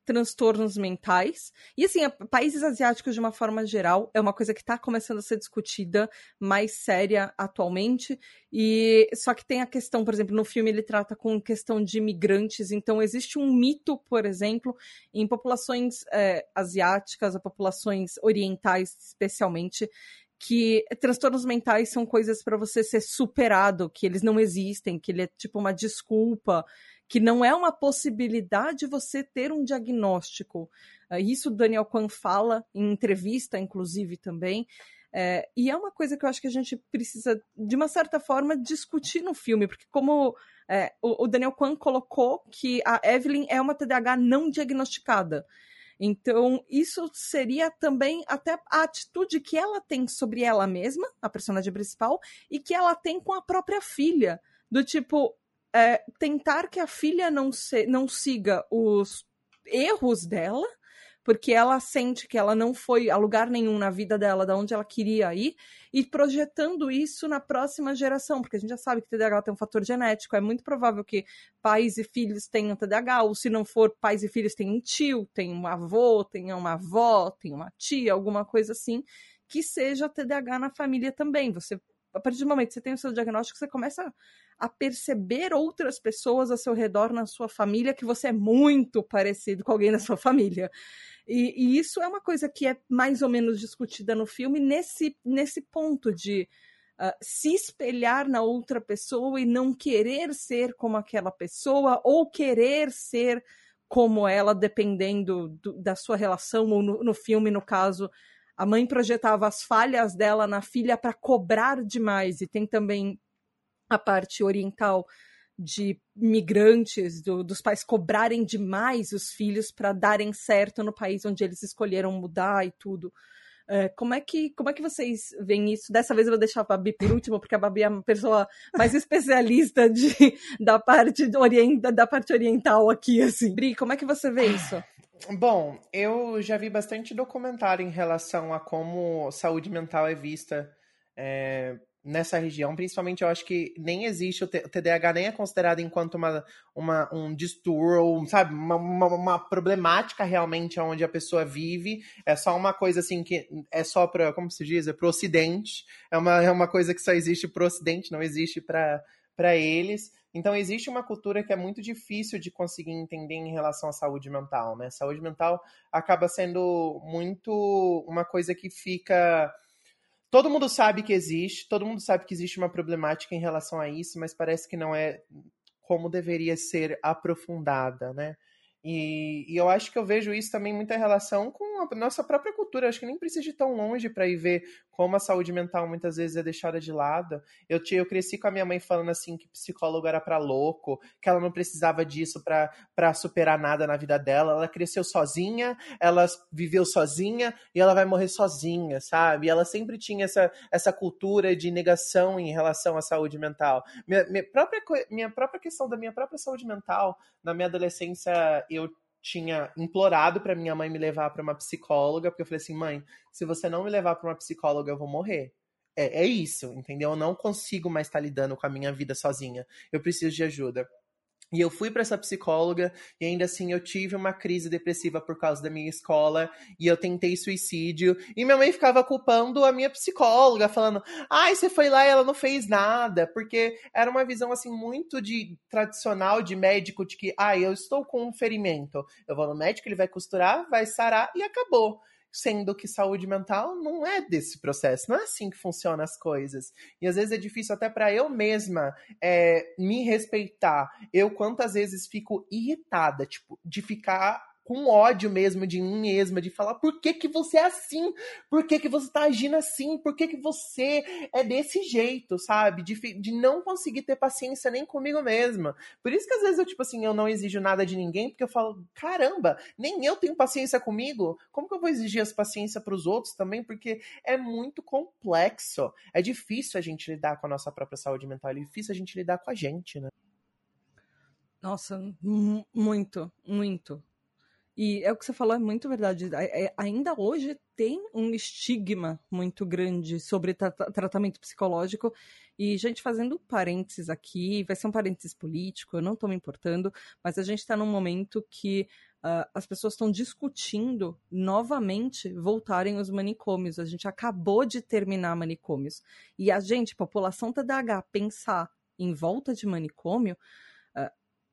transtornos mentais. E assim, países asiáticos de uma forma geral é uma coisa que está começando a ser discutida mais séria atualmente. E só que tem a questão, por exemplo, no filme ele trata com questão de imigrantes. Então existe um mito, por exemplo, em populações é, asiáticas, ou populações orientais especialmente, que transtornos mentais são coisas para você ser superado, que eles não existem, que ele é tipo uma desculpa que não é uma possibilidade você ter um diagnóstico. Uh, isso o Daniel Kwan fala em entrevista, inclusive, também. É, e é uma coisa que eu acho que a gente precisa, de uma certa forma, discutir no filme, porque como é, o, o, Daniel Kwan colocou que a Evelyn é uma TDAH não diagnosticada. Então, isso seria também até a atitude que ela tem sobre ela mesma, a personagem principal, e que ela tem com a própria filha. Do tipo, é, tentar que a filha não, se, não siga os erros dela, porque ela sente que ela não foi a lugar nenhum na vida dela, da onde ela queria ir, e projetando isso na próxima geração, porque a gente já sabe que TDAH tem um fator genético, é muito provável que pais e filhos tenham TDAH, ou se não for pais e filhos, tem um tio, tem um avô, tem uma avó, tem uma tia, alguma coisa assim, que seja TDAH na família também. Você a partir do momento que você tem o seu diagnóstico, você começa perceber outras pessoas ao seu redor na sua família que você é muito parecido com alguém da sua família. E, e isso é uma coisa que é mais ou menos discutida no filme nesse, nesse ponto de uh, se espelhar na outra pessoa e não querer ser como aquela pessoa ou querer ser como ela, dependendo do, da sua relação, ou no, no filme, no caso, a mãe projetava as falhas dela na filha para cobrar demais, e tem também a parte oriental de migrantes, do, dos pais cobrarem demais os filhos para darem certo no país onde eles escolheram mudar e tudo. É, como, é que, como é que vocês veem isso? Dessa vez eu vou deixar a Babi por último, porque a Babi é a pessoa mais especialista de, da, parte orient, da parte oriental aqui, assim. Bri, como é que você vê isso? Bom, eu já vi bastante documentário em relação a como saúde mental é vista é, nessa região, principalmente eu acho que nem existe, o TDAH nem é considerado enquanto uma, uma, um distúrbio, sabe, uma, uma, uma, problemática realmente onde a pessoa vive, é só uma coisa assim que é só para, como se diz, é pro ocidente, é uma, é uma coisa que só existe pro ocidente, não existe para eles, então existe uma cultura que é muito difícil de conseguir entender em relação à saúde mental, né, saúde mental acaba sendo muito uma coisa que fica todo mundo sabe que existe, todo mundo sabe que existe uma problemática em relação a isso, mas parece que não é como deveria ser aprofundada, né? E, e, eu acho que eu vejo isso também muita relação com a nossa própria cultura. Eu acho que nem precisa ir tão longe para ir ver como a saúde mental muitas vezes é deixada de lado. Eu, eu cresci com a minha mãe falando assim que psicólogo era para louco, que ela não precisava disso para superar nada na vida dela. Ela cresceu sozinha, ela viveu sozinha e ela vai morrer sozinha, sabe? E ela sempre tinha essa, essa cultura de negação em relação à saúde mental. Minha, minha, própria, minha própria questão da minha própria saúde mental, na minha adolescência, eu tinha implorado para minha mãe me levar para uma psicóloga, porque eu falei assim, mãe, se você não me levar para uma psicóloga, eu vou morrer. É, é isso, entendeu? Eu não consigo mais estar tá lidando com a minha vida sozinha. Eu preciso de ajuda. E eu fui para essa psicóloga e ainda assim eu tive uma crise depressiva por causa da minha escola e eu tentei suicídio e minha mãe ficava culpando a minha psicóloga, falando: "Ai, você foi lá e ela não fez nada", porque era uma visão assim muito de tradicional de médico de que, ah, eu estou com um ferimento, eu vou no médico, ele vai costurar, vai sarar e acabou sendo que saúde mental não é desse processo, não é assim que funcionam as coisas. E às vezes é difícil até para eu mesma é, me respeitar. Eu quantas vezes fico irritada, tipo, de ficar com ódio mesmo de mim mesma, de falar por que que você é assim, por que que você tá agindo assim, por que que você é desse jeito, sabe? De, de não conseguir ter paciência nem comigo mesma. Por isso que às vezes eu, tipo assim, eu não exijo nada de ninguém, porque eu falo, caramba, nem eu tenho paciência comigo, como que eu vou exigir essa paciência para os outros também? Porque é muito complexo. É difícil a gente lidar com a nossa própria saúde mental, é difícil a gente lidar com a gente, né? Nossa, muito, muito. E é o que você falou, é muito verdade. É, ainda hoje tem um estigma muito grande sobre tra tratamento psicológico. E, gente, fazendo parênteses aqui, vai ser um parênteses político, eu não estou me importando, mas a gente está num momento que uh, as pessoas estão discutindo novamente voltarem os manicômios. A gente acabou de terminar manicômios. E a gente, população TDAH, pensar em volta de manicômio. Uh,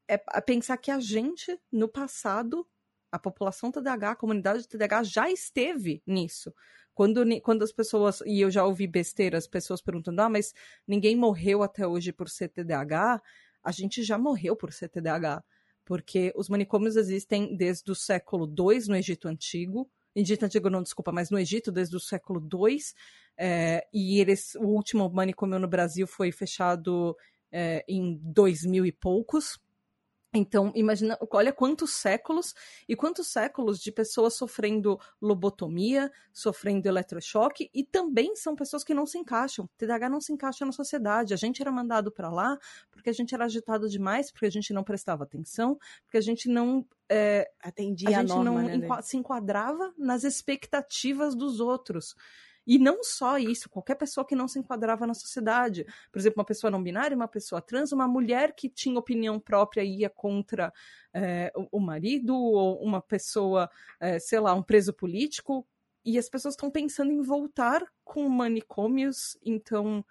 é pensar que a gente, no passado, a população TDAH, a comunidade TDAH já esteve nisso. Quando, quando as pessoas, e eu já ouvi besteiras, pessoas perguntando, ah, mas ninguém morreu até hoje por ser TDAH, a gente já morreu por ser TDAH, porque os manicômios existem desde o século II no Egito Antigo, Egito Antigo não, desculpa, mas no Egito desde o século II, é, e eles, o último manicômio no Brasil foi fechado é, em 2000 e poucos, então, imagina, olha quantos séculos e quantos séculos de pessoas sofrendo lobotomia, sofrendo eletrochoque e também são pessoas que não se encaixam. TDAH não se encaixa na sociedade. A gente era mandado para lá porque a gente era agitado demais, porque a gente não prestava atenção, porque a gente não é, atendia a, gente a norma, não né, se enquadrava nas expectativas dos outros. E não só isso, qualquer pessoa que não se enquadrava na sociedade. Por exemplo, uma pessoa não binária, uma pessoa trans, uma mulher que tinha opinião própria e ia contra é, o marido, ou uma pessoa, é, sei lá, um preso político. E as pessoas estão pensando em voltar com manicômios, então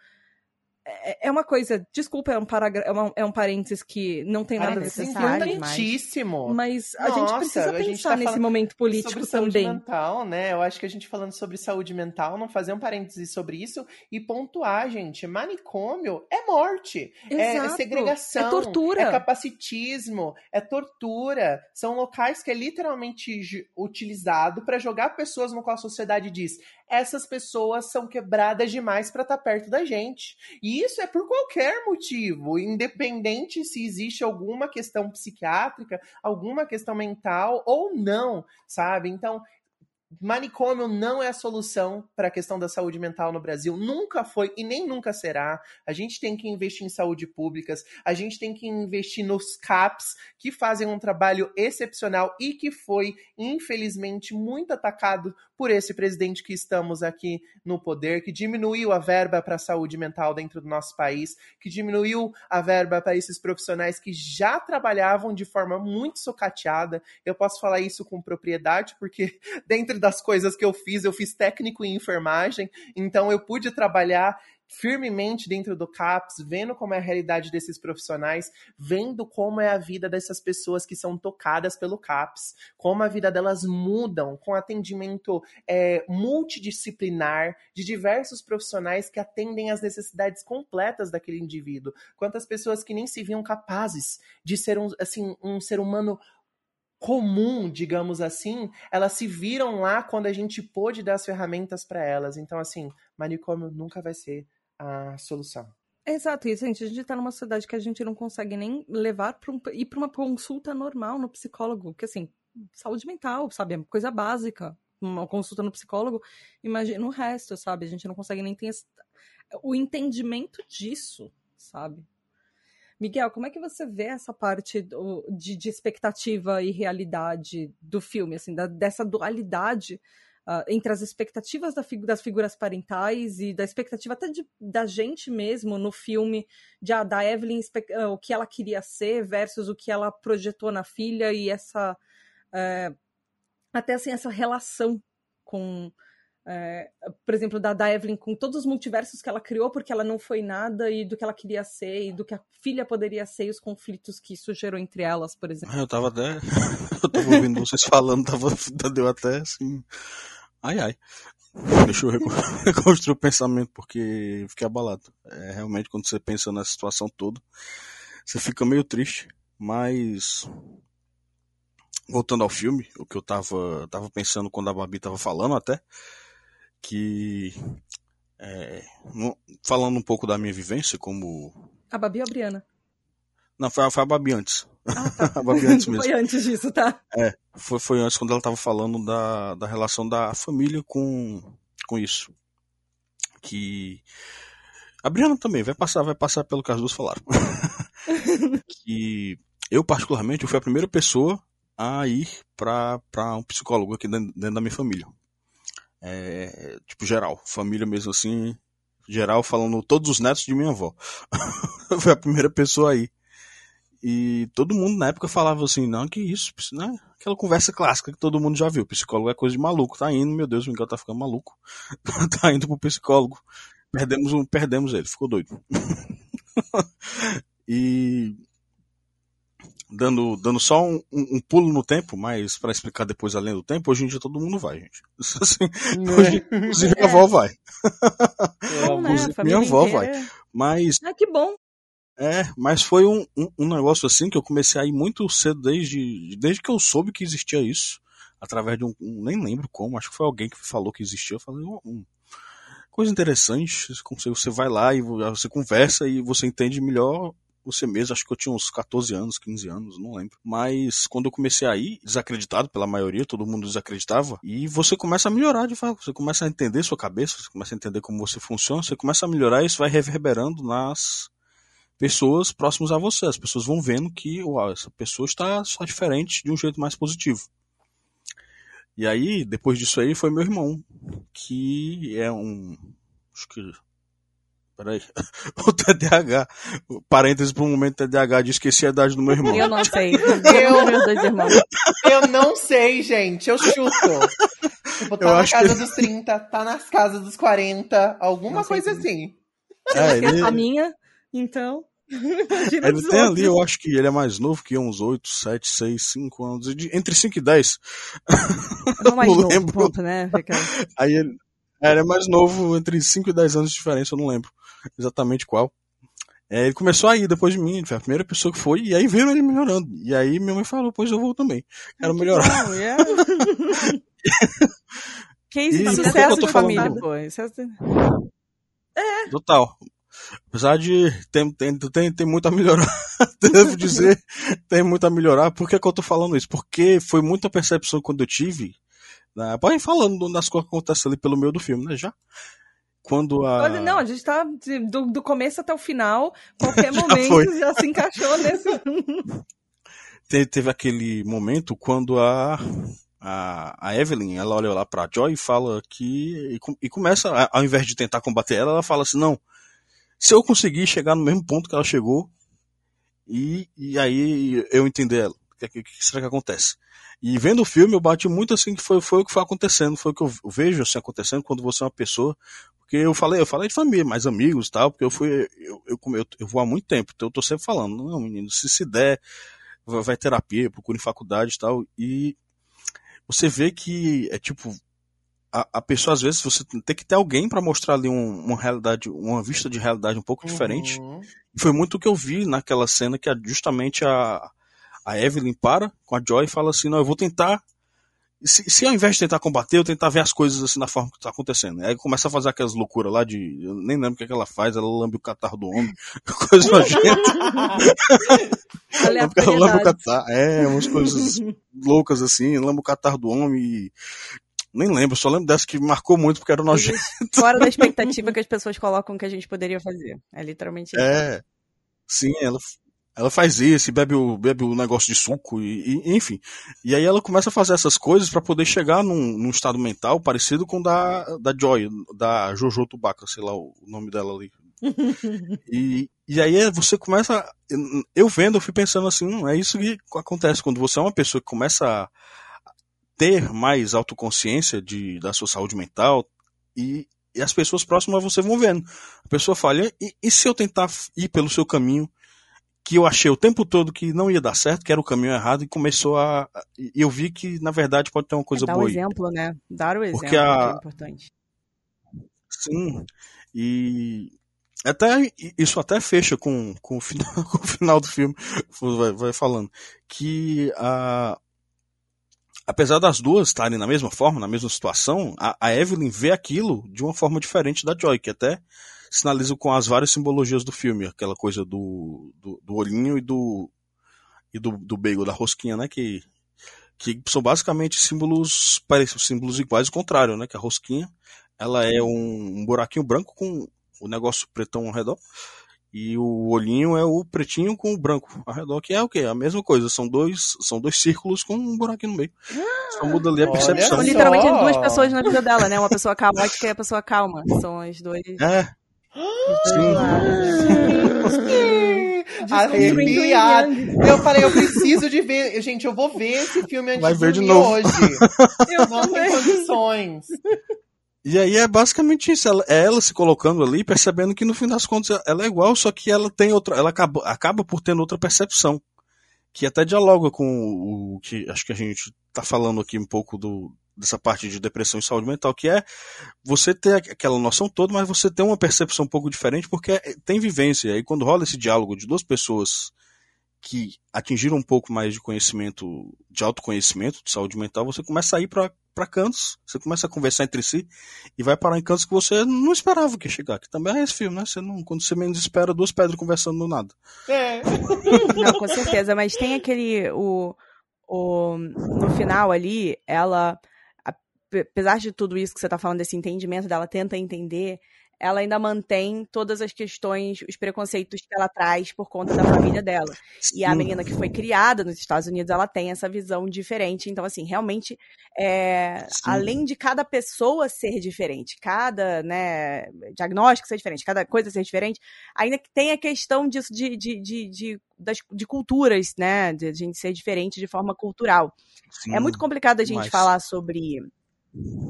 é, é uma coisa, desculpa, é um, paragra... é, uma, é um parênteses que não tem nada a ver com Importantíssimo. Mas a Nossa, gente precisa pensar gente tá nesse momento político sobre também. Saúde mental, né? Eu acho que a gente falando sobre saúde mental, não fazer um parênteses sobre isso e pontuar, gente. Manicômio é morte. É Exato. É segregação. É tortura. É capacitismo. É tortura. São locais que é literalmente utilizado para jogar pessoas no qual a sociedade diz essas pessoas são quebradas demais para estar tá perto da gente. E isso é por qualquer motivo, independente se existe alguma questão psiquiátrica, alguma questão mental ou não, sabe? Então, manicômio não é a solução para a questão da saúde mental no Brasil. Nunca foi e nem nunca será. A gente tem que investir em saúde públicas, a gente tem que investir nos CAPs, que fazem um trabalho excepcional e que foi, infelizmente, muito atacado por esse presidente que estamos aqui no poder, que diminuiu a verba para a saúde mental dentro do nosso país, que diminuiu a verba para esses profissionais que já trabalhavam de forma muito socateada. Eu posso falar isso com propriedade, porque dentro das coisas que eu fiz, eu fiz técnico em enfermagem, então eu pude trabalhar firmemente dentro do CAPS, vendo como é a realidade desses profissionais, vendo como é a vida dessas pessoas que são tocadas pelo CAPS, como a vida delas mudam com atendimento é, multidisciplinar de diversos profissionais que atendem às necessidades completas daquele indivíduo. Quantas pessoas que nem se viam capazes de ser um, assim, um ser humano comum, digamos assim, elas se viram lá quando a gente pôde dar as ferramentas para elas. Então, assim, manicômio nunca vai ser a solução. Exato, e gente, a gente tá numa sociedade que a gente não consegue nem levar para um, ir para uma consulta normal no psicólogo, que assim, saúde mental, sabe, é coisa básica. Uma consulta no psicólogo, imagina o resto, sabe? A gente não consegue nem ter esse, o entendimento disso, sabe? Miguel, como é que você vê essa parte do, de, de, expectativa e realidade do filme, assim, da, dessa dualidade uh, entre as expectativas da das figuras parentais e da expectativa até de, da gente mesmo no filme, de, uh, da Evelyn, uh, o que ela queria ser versus o que ela projetou na filha e essa eh, até assim essa relação com é, por exemplo, da, da Evelyn com todos os multiversos que ela criou porque ela não foi nada e do que ela queria ser e do que a filha poderia ser e os conflitos que isso gerou entre elas, por exemplo. Eu tava até. eu tava ouvindo vocês falando, tava, deu até assim. Ai ai. Deixa eu reconstruir o pensamento porque fiquei abalado. É, realmente, quando você pensa na situação toda, você fica meio triste, mas voltando ao filme, o que eu tava, tava pensando quando a Babi tava falando até, que é, falando um pouco da minha vivência como. A Babi ou a Briana? Não, foi, foi a Babi antes. Ah, tá. a Babi antes mesmo. foi antes disso, tá? É, foi, foi antes quando ela estava falando da, da relação da família com, com isso. Que. A Briana também vai passar, vai passar pelo que as duas falaram. que eu, particularmente, eu fui a primeira pessoa a ir para um psicólogo aqui dentro, dentro da minha família. É, tipo, geral. Família mesmo assim. Geral, falando todos os netos de minha avó. Foi a primeira pessoa aí. E todo mundo na época falava assim, não, que isso, né? Aquela conversa clássica que todo mundo já viu. Psicólogo é coisa de maluco. Tá indo, meu Deus, o Miguel tá ficando maluco. tá indo pro psicólogo. Perdemos um, perdemos ele, ficou doido. e dando, dando só um, um, pulo no tempo, mas para explicar depois além do tempo, hoje em dia todo mundo vai, gente. Assim, hoje, inclusive minha avó vai. Bom, né? minha avó vai. Mas. Ah, que bom. É, mas foi um, um, um, negócio assim que eu comecei a ir muito cedo desde, desde que eu soube que existia isso. Através de um. nem lembro como, acho que foi alguém que falou que existia. Eu falei, um, coisa interessante. Você vai lá e você conversa e você entende melhor você mesmo, acho que eu tinha uns 14 anos, 15 anos, não lembro. Mas quando eu comecei a ir, desacreditado pela maioria, todo mundo desacreditava, e você começa a melhorar de fato, você começa a entender sua cabeça, você começa a entender como você funciona, você começa a melhorar e isso vai reverberando nas pessoas próximas a você. As pessoas vão vendo que, uau, essa pessoa está só diferente de um jeito mais positivo. E aí, depois disso aí, foi meu irmão, que é um. Acho que Peraí. O TDAH. Parênteses por um momento TDAH de esquecer a idade do meu irmão. Eu não sei. Eu, eu não sei, gente. Eu chuto. Tipo, tá eu na casa que... dos 30, tá nas casas dos 40, alguma coisa assim. É, ele... A minha, então. ele tem ali, eu acho que ele é mais novo que uns 8, 7, 6, 5 anos. Entre 5 e 10. Não mais novo, lembro. Ponto, né, Aí ele, é, ele é mais novo, entre 5 e 10 anos de diferença, eu não lembro exatamente qual. É, ele começou a ir depois de mim, foi a primeira pessoa que foi, e aí viram ele melhorando. E aí minha mãe falou, pois eu vou também. Quero melhorar. Bom, yeah. Case de sucesso de falando? família, pô. Isso é- Total. Apesar de tem, tem, tem, tem muito a melhorar, devo dizer, tem muito a melhorar. Por que, que eu tô falando isso? Porque foi muita percepção quando eu tive, né, pode ir falando das coisas que acontecem ali pelo meio do filme, né, já? Quando a... Não, a gente tá de- do, do começo até o final, qualquer Já momento foi. já se encaixou nesse. te- teve aquele momento quando a, a, a Evelyn, ela olha lá pra Joy e fala que. E, e começa, ao invés de tentar combater ela, ela fala assim: não, se eu conseguir chegar no mesmo ponto que ela chegou, e, e aí eu entender ela, o que, que, que será que acontece? E vendo o filme, eu bati muito assim que foi, foi o que foi acontecendo, foi o que eu vejo assim acontecendo quando você é uma pessoa. Porque eu falei, eu falei de família, mais amigos e tal, porque eu fui, eu, eu, eu, eu vou há muito tempo, então eu tô sempre falando, não, menino, se se der, vai, terapia, procure faculdade e tal. E você vê que é tipo. A, a pessoa, às vezes, você tem que ter alguém para mostrar ali um- uma realidade, uma vista de realidade um pouco diferente. Uhum. E foi muito o que eu vi naquela cena que a- justamente a, a Evelyn para com a Joy e fala assim: Não, eu vou tentar. Se, se ao invés de tentar combater, eu tentar ver as coisas assim da forma que tá acontecendo. Aí começa a fazer aquelas loucuras lá de. Eu nem lembro o que, é que ela faz, ela lambe o catarro do homem, coisa nojenta. Ela lamba o catarro. É, umas coisas loucas assim, lamba o catarro do homem e. Nem lembro, só lembro dessa que marcou muito porque era nojento. Fora da expectativa que as pessoas colocam que a gente poderia fazer. É literalmente isso. É. Sim, ela, ela faz isso, bebe o, bebe o negócio de suco, e, e- enfim. E aí ela começa a fazer essas coisas pra poder chegar num, num estado mental parecido com o da, da Joy, da Jojo Tubaca, sei lá o nome dela ali. E, e aí você começa. Eu vendo, eu fui pensando assim, hum, é isso que acontece quando você é uma pessoa que começa a ter mais autoconsciência de, da sua saúde mental e, e as pessoas próximas a você vão vendo. A pessoa fala, e, e se eu tentar ir pelo seu caminho, que eu achei o tempo todo que não ia dar certo, que era o caminho errado, e começou a. Eu vi que, na verdade, pode ter uma coisa É dar o boa aí. exemplo, né? Dar o exemplo Porque que a- é importante. Sim. E até isso até fecha com, com, o, final, com o final do filme, vai, vai falando. Que a, apesar das duas estarem na mesma forma, na mesma situação, a, a Evelyn vê aquilo de uma forma diferente da Joy, que até sinaliza com as várias simbologias do filme, aquela coisa do, do, do olhinho e do e do, do bagel, da rosquinha, né? Que, que são basicamente símbolos parecidos, símbolos iguais, ao contrário, né? Que a rosquinha ela é um, um buraquinho branco com o negócio pretão ao redor. E o olhinho é o pretinho com o branco ao redor, que é o quê? A mesma coisa. São dois, são dois círculos com um buraquinho no meio. Só muda ali a percepção. São só. literalmente as duas pessoas na vida dela, né? Uma pessoa caótica e a pessoa calma. São as duas. É, Sim. Arrepiado. Eu falei, eu preciso de ver. Gente, eu vou ver esse filme antes Vai de ver de dormir novo. hoje. Eu Não também. condições. E aí é basicamente isso, ela, é ela se colocando ali, percebendo que no fim das contas ela é igual, só que ela tem outra, ela acaba, acaba por tendo outra percepção, que até dialoga com o, o que acho que a gente tá falando aqui um pouco do, dessa parte de depressão e saúde mental, que é você ter aquela noção toda, mas você ter uma percepção um pouco diferente, porque é- tem vivência, e aí quando rola esse diálogo de duas pessoas que atingiram um pouco mais de conhecimento, de autoconhecimento, de saúde mental, você começa a ir para para cantos, você começa a conversar entre si e vai parar em cantos que você não esperava que ia chegar. Que também é esse filme, né? Você não, quando você menos espera, duas pedras conversando no nada. É. Não, com certeza. Mas tem aquele. O, o, no final ali, ela. Apesar de tudo isso que você tá falando, desse entendimento dela, tenta entender. Ela ainda mantém todas as questões, os preconceitos que ela traz por conta da família dela. E a menina que foi criada nos Estados Unidos, ela tem essa visão diferente. Então, assim, realmente, é, além de cada pessoa ser diferente, cada né, diagnóstico ser diferente, cada coisa ser diferente, ainda que tem a questão disso de, de, de, de, das, de culturas, né? De a gente ser diferente de forma cultural. Sim. É muito complicado a gente demais. falar sobre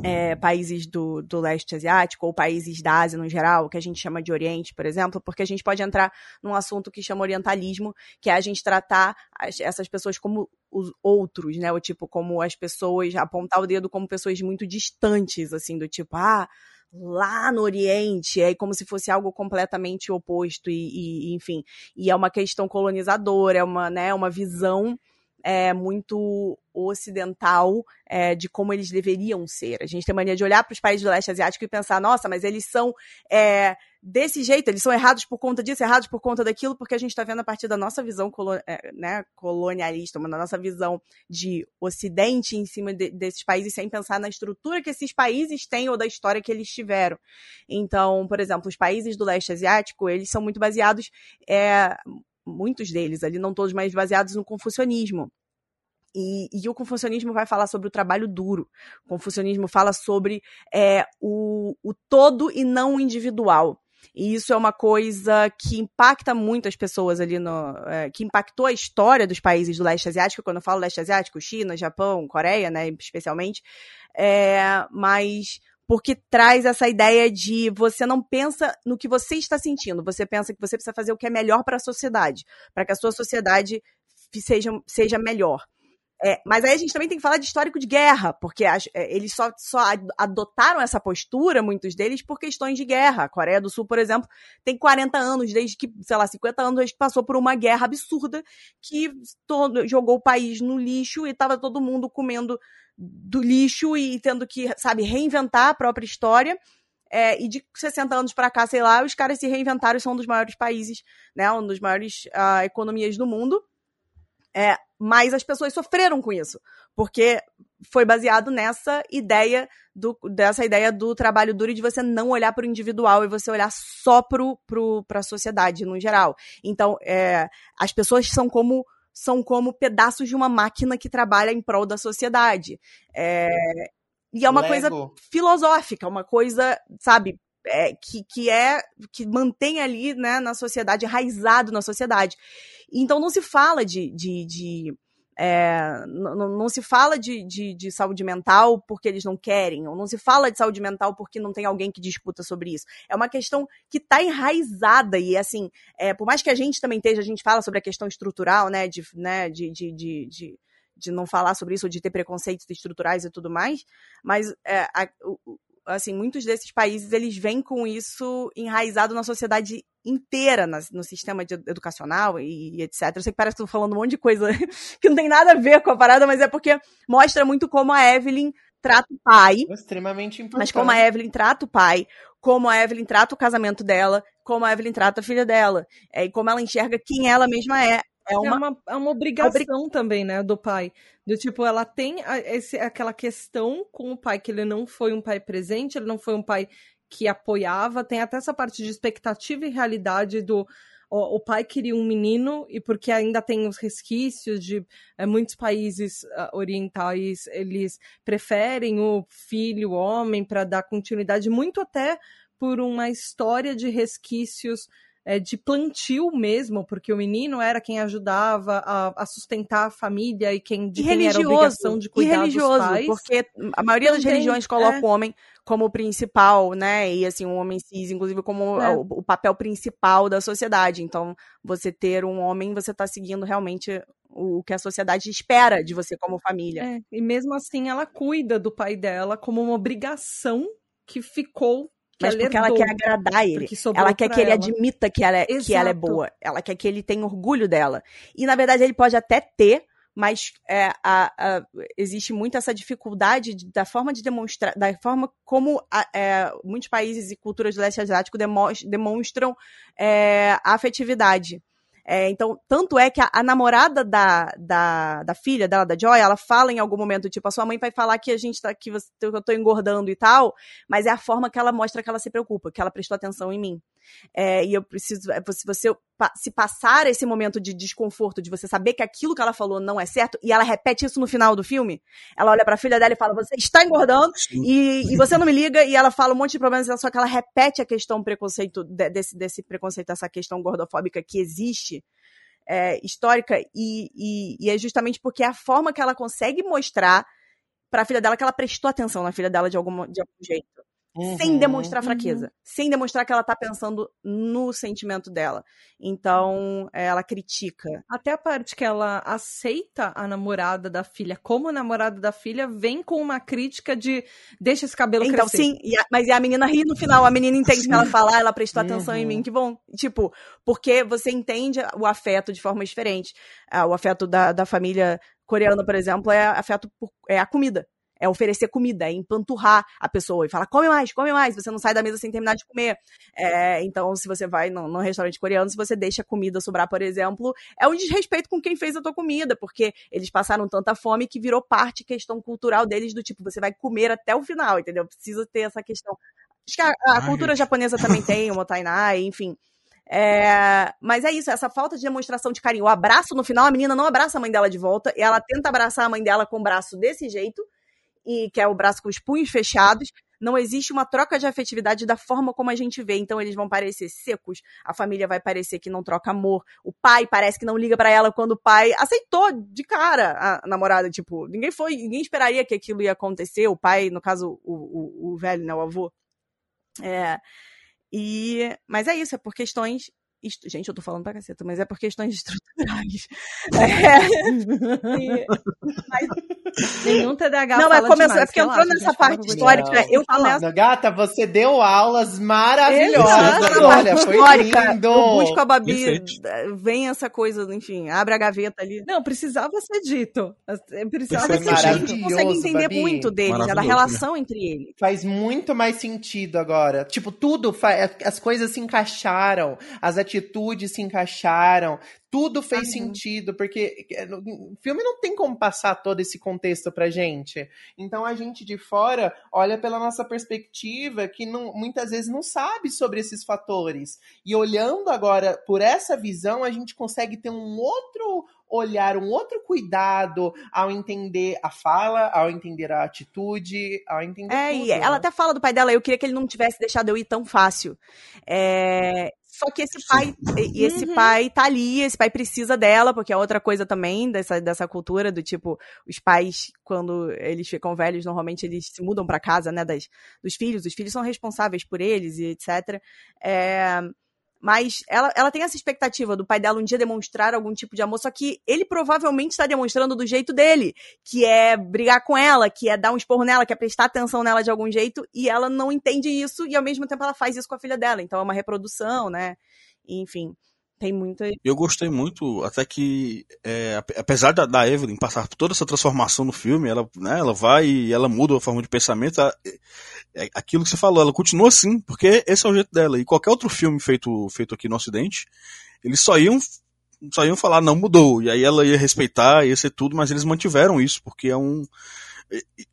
é, países do, do leste asiático ou países da Ásia no geral, que a gente chama de Oriente, por exemplo, porque a gente pode entrar num assunto que chama orientalismo, que é a gente tratar as- essas pessoas como os outros, né? O tipo, como as pessoas, apontar o dedo como pessoas muito distantes, assim, do tipo, ah, lá no Oriente, é como se fosse algo completamente oposto e, e, enfim, e é uma questão colonizadora, é uma, né, uma visão é, muito ocidental é, de como eles deveriam ser. A gente tem mania de olhar para os países do leste asiático e pensar, nossa, mas eles são é, desse jeito, eles são errados por conta disso, errados por conta daquilo, porque a gente está vendo a partir da nossa visão colo é, né, colonialista, da nossa visão de ocidente em cima de, desses países, sem pensar na estrutura que esses países têm ou da história que eles tiveram. Então, por exemplo, os países do leste asiático, eles são muito baseados, é, muitos deles ali, não todos, mas baseados no confucionismo. E, e, o confucionismo vai falar sobre o trabalho duro. O confucionismo fala sobre é, o, o todo e não o individual. E isso é uma coisa que impacta muito as pessoas ali no. É, que impactou a história dos países do leste asiático. Quando eu falo leste asiático, China, Japão, Coreia, né, especialmente. É, mas porque traz essa ideia de você não pensa no que você está sentindo, você pensa que você precisa fazer o que é melhor para a sociedade, para que a sua sociedade seja, seja melhor. É, mas aí a gente também tem que falar de histórico de guerra, porque as, é, eles só, só adotaram essa postura, muitos deles, por questões de guerra. A Coreia do Sul, por exemplo, tem 40 anos, desde que, sei lá, 50 anos, desde que passou por uma guerra absurda que todo, jogou o país no lixo e estava todo mundo comendo do lixo e tendo que, sabe, reinventar a própria história. É, e de 60 anos para cá, sei lá, os caras se reinventaram e são um dos maiores países, né, um dos maiores uh, economias do mundo. É, mas as pessoas sofreram com isso, porque foi baseado nessa ideia do, dessa ideia do trabalho duro e de você não olhar para o individual e você olhar só para a sociedade no geral. Então, é, as pessoas são como são como pedaços de uma máquina que trabalha em prol da sociedade. É, e é uma Lego. coisa filosófica, uma coisa, sabe, é, que, que é que mantém ali né, na sociedade, enraizado na sociedade. Então não se fala de. de, de é, não, não, se fala de, de, de, saúde mental porque eles não querem, ou não se fala de saúde mental porque não tem alguém que discuta sobre isso. É uma questão que está enraizada e, assim, é, por mais que a gente também esteja, a gente fala sobre a questão estrutural, né, de, né, de, de, de, de de não falar sobre isso, ou de ter preconceitos estruturais e tudo mais, mas é, a, assim, muitos desses países, eles vêm com isso enraizado na sociedade inteira, na, no sistema de, educacional e, e, etc. Eu sei que parece que estou falando um monte de coisa que não tem nada a ver com a parada, mas é porque mostra muito como a Evelyn trata o pai. Extremamente importante. Mas como a Evelyn trata o pai, como a Evelyn trata o casamento dela, como a Evelyn trata a filha dela, é, e como ela enxerga quem ela mesma é. É uma, é uma, é uma obrigação obrig... também, né, do pai. Do tipo, ela tem esse, aquela questão com o pai, que ele não foi um pai presente, ele não foi um pai que apoiava. Tem até essa parte de expectativa e realidade do. O, o pai queria um menino, e porque ainda tem os resquícios de é, muitos países uh, orientais, eles preferem o filho, o homem, para dar continuidade, muito até por uma história de resquícios é, de plantio mesmo, porque o menino era quem ajudava a, a sustentar a família e quem, de e quem era a obrigação de cuidar e religioso, dos pais. Porque a maioria Também, das religiões coloca é. o homem como principal, né? E assim, o homem cis, inclusive, como é. o, o, papel principal da sociedade. Então, você ter um homem, você está seguindo realmente o que a sociedade espera de você como família. É, e mesmo assim, ela cuida do pai dela como uma obrigação que ficou mas porque ela quer agradar ele. Ela quer que ele admita que ela, é, que ela é boa. Ela quer que ele tenha orgulho dela. E, na verdade, ele pode até ter, mas é, a, a, existe muito essa dificuldade de, da forma de demonstrar, da forma como a, é, muitos países e culturas do leste asiático demonstram é, a afetividade. É, então, tanto é que a, a, namorada da, da, da filha dela, da Joy, ela fala em algum momento, tipo, a sua mãe vai falar que a gente tá, que você, eu tô engordando e tal, mas é a forma que ela mostra que ela se preocupa, que ela prestou atenção em mim. É, e eu preciso, é, se você se passar esse momento de desconforto, de você saber que aquilo que ela falou não é certo, e ela repete isso no final do filme, ela olha pra filha dela e fala, você está engordando, e, e, você não me liga, e ela fala um monte de problemas, só que ela repete a questão preconceito, desse, desse preconceito, essa questão gordofóbica que existe, é, histórica, e, e, e é justamente porque é a forma que ela consegue mostrar pra filha dela que ela prestou atenção na filha dela de algum, de algum jeito. Uhum, sem demonstrar fraqueza, uhum. sem demonstrar que ela tá pensando no sentimento dela. Então, ela critica. Até a parte que ela aceita a namorada da filha como namorada da filha, vem com uma crítica de deixa esse cabelo então, crescer. Então, sim, a, mas a menina ri no final, a menina entende que ela fala, ah, ela prestou atenção uhum. em mim, uhum. que bom. Tipo, porque você entende o afeto de forma diferente. Ah, o afeto da, da família coreano, por exemplo, é afeto por, é a comida é oferecer comida, é empanturrar a pessoa e falar, come mais, come mais, você não sai da mesa sem terminar de comer. É, então, se você vai num, restaurante coreano, se você deixa a comida sobrar, por exemplo, é um desrespeito com quem fez a tua comida, porque eles passaram tanta fome que virou parte, questão cultural deles, do tipo, você vai comer até o final, entendeu? Precisa ter essa questão. Acho que a, a Ai, cultura gente. japonesa também tem, o Motainai, enfim. É, mas é isso, essa falta de demonstração de carinho. O abraço no final, a menina não abraça a mãe dela de volta, e ela tenta abraçar a mãe dela com o braço desse jeito, e que é o braço com os punhos fechados, não existe uma troca de afetividade da forma como a gente vê. Então eles vão parecer secos, a família vai parecer que não troca amor, o pai parece que não liga para ela quando o pai aceitou de cara a namorada, tipo, ninguém foi, ninguém esperaria que aquilo ia acontecer, o pai, no caso o, o, o velho, né, o avô. É, e, mas é isso, é por questões isto, gente, eu tô falando pra caceta, mas é por questões estruturais. É. E, mas, Nenhum TDAH Não, é, começou, é porque entrou nessa parte histórica. Não, eu começo... Gata, você deu aulas maravilhosas. Olha, foi histórica. lindo. Eu busco a Babi, vem essa coisa, enfim, abre a gaveta ali. Não, precisava ser dito. Precisava ser dito. A gente consegue entender Babi. muito deles, da relação entre eles. Faz muito mais sentido agora. Tipo, tudo, as coisas se encaixaram, as atitudes se encaixaram tudo fez sentido, porque o filme não tem como passar todo esse contexto pra gente. Então a gente de fora olha pela nossa perspectiva que não, muitas vezes não sabe sobre esses fatores. E olhando agora por essa visão, a gente consegue ter um outro olhar, um outro cuidado ao entender a fala, ao entender a atitude, ao entender. É, tudo, e ela né? até fala do pai dela, eu queria que ele não tivesse deixado eu ir tão fácil. É, só que esse pai, e esse uhum. pai tá ali, esse pai precisa dela, porque é outra coisa também dessa, dessa cultura do tipo, os pais, quando eles ficam velhos, normalmente eles se mudam para casa, né, das, dos filhos, os filhos são responsáveis por eles e etc. É, mas ela, ela tem essa expectativa do pai dela um dia demonstrar algum tipo de amor, só que ele provavelmente está demonstrando do jeito dele, que é brigar com ela, que é dar um esporro nela, que é prestar atenção nela de algum jeito, e ela não entende isso, e ao mesmo tempo ela faz isso com a filha dela. Então é uma reprodução, né? Enfim. Tem muita. Eu gostei muito, até que, é, apesar da, da, Evelyn passar por toda essa transformação no filme, ela, né, ela vai e ela muda a forma de pensamento. Ela, é, é, aquilo que você falou, ela continua assim, porque esse é o jeito dela. E qualquer outro filme feito, feito aqui no Ocidente, eles só iam, só iam falar, não mudou. E aí ela ia respeitar, ia ser tudo, mas eles mantiveram isso, porque é um.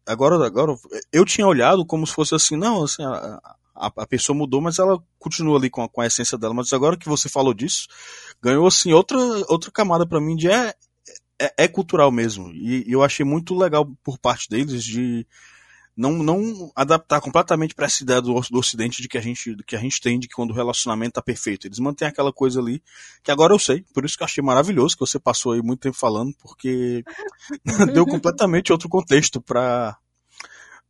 Agora, agora eu tinha olhado como se fosse assim, não, assim, a, a, a pessoa mudou, mas ela continua ali com a, com a essência dela. Mas agora que você falou disso, ganhou assim outra, outra camada para mim de é, é, é, cultural mesmo. E, eu achei muito legal por parte deles de não, não adaptar completamente para essa ideia do, do Ocidente de que a gente que a gente tem de que quando o relacionamento tá perfeito. Eles mantêm aquela coisa ali que agora eu sei, por isso que eu achei maravilhoso que você passou aí muito tempo falando, porque deu completamente outro contexto para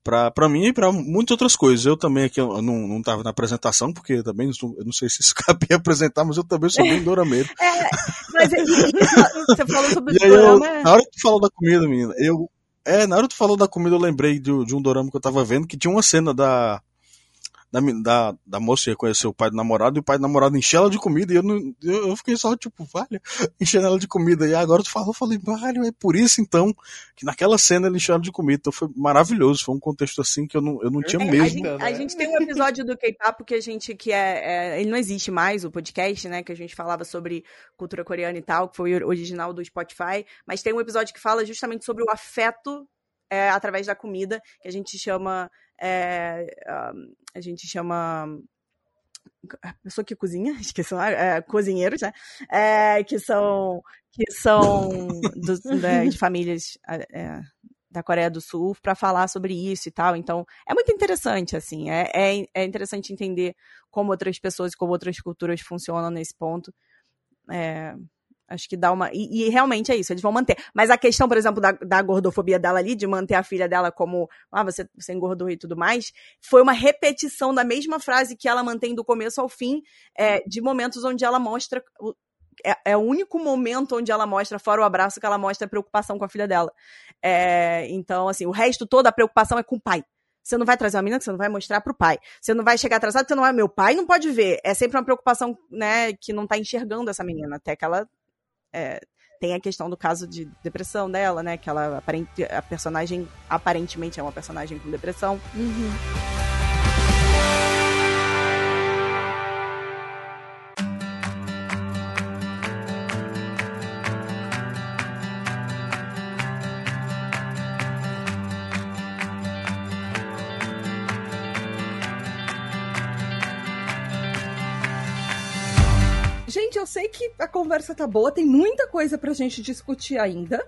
para mim e para muitas outras coisas. Eu também aqui eu não, não tava na apresentação, porque também eu não sei se isso cabia apresentar, mas eu também sou bem dorameiro. É, mas você falou sobre o dorama. Eu, na hora que tu falou da comida, menina, eu. É, na hora que tu falou da comida, eu lembrei de, de um dorama que eu tava vendo, que tinha uma cena da da, da, da moça ia conhecer o pai do namorado e o pai do namorado encheu ela de comida e eu, não, eu, eu fiquei só tipo, vale, enchendo ela de comida. E agora tu falou, eu falei, vale, é por isso então que naquela cena ele encheu ela de comida. Então foi maravilhoso, foi um contexto assim que eu não, eu não tinha é, mesmo. A gente, a gente, tem um episódio do K-Pop que a gente, que é, é, ele não existe mais, o podcast, né, que a gente falava sobre cultura coreana e tal, que foi original do Spotify, mas tem um episódio que fala justamente sobre o afeto é, através da comida, que a gente chama é, a gente chama a pessoa que cozinha, esqueci é, cozinheiros, né? É, que são que são do, né, de famílias é, da Coreia do Sul para falar sobre isso e tal. Então, é muito interessante, assim. É, é, é interessante entender como outras pessoas e como outras culturas funcionam nesse ponto. É, Acho que dá uma. E, e, realmente é isso, eles vão manter. Mas a questão, por exemplo, da, da gordofobia dela ali, de manter a filha dela como. Ah, você, você engordou e tudo mais, foi uma repetição da mesma frase que ela mantém do começo ao fim, é, de momentos onde ela mostra. É, é, o único momento onde ela mostra, fora o abraço, que ela mostra a preocupação com a filha dela. É, então, assim, o resto toda a preocupação é com o pai. Você não vai trazer uma menina que você não vai mostrar pro pai. Você não vai chegar atrasado, você não vai. Meu pai não pode ver. É sempre uma preocupação, né, que não tá enxergando essa menina, até que ela é, tem a questão do caso de depressão dela, né? Que ela aparente, a personagem aparentemente é uma personagem com depressão. Uhum. Conversa tá boa, tem muita coisa pra gente discutir ainda.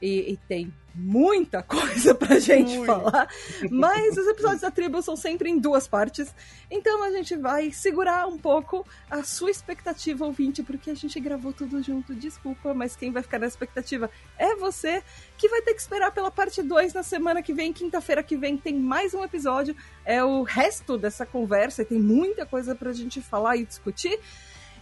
E, e tem muita coisa pra gente Muito. falar. Mas os episódios da tribo são sempre em duas partes. Então a gente vai segurar um pouco a sua expectativa, ouvinte, porque a gente gravou tudo junto. Desculpa, mas quem vai ficar na expectativa é você, que vai ter que esperar pela parte 2 na semana que vem. Quinta-feira que vem tem mais um episódio. É o resto dessa conversa e tem muita coisa pra gente falar e discutir.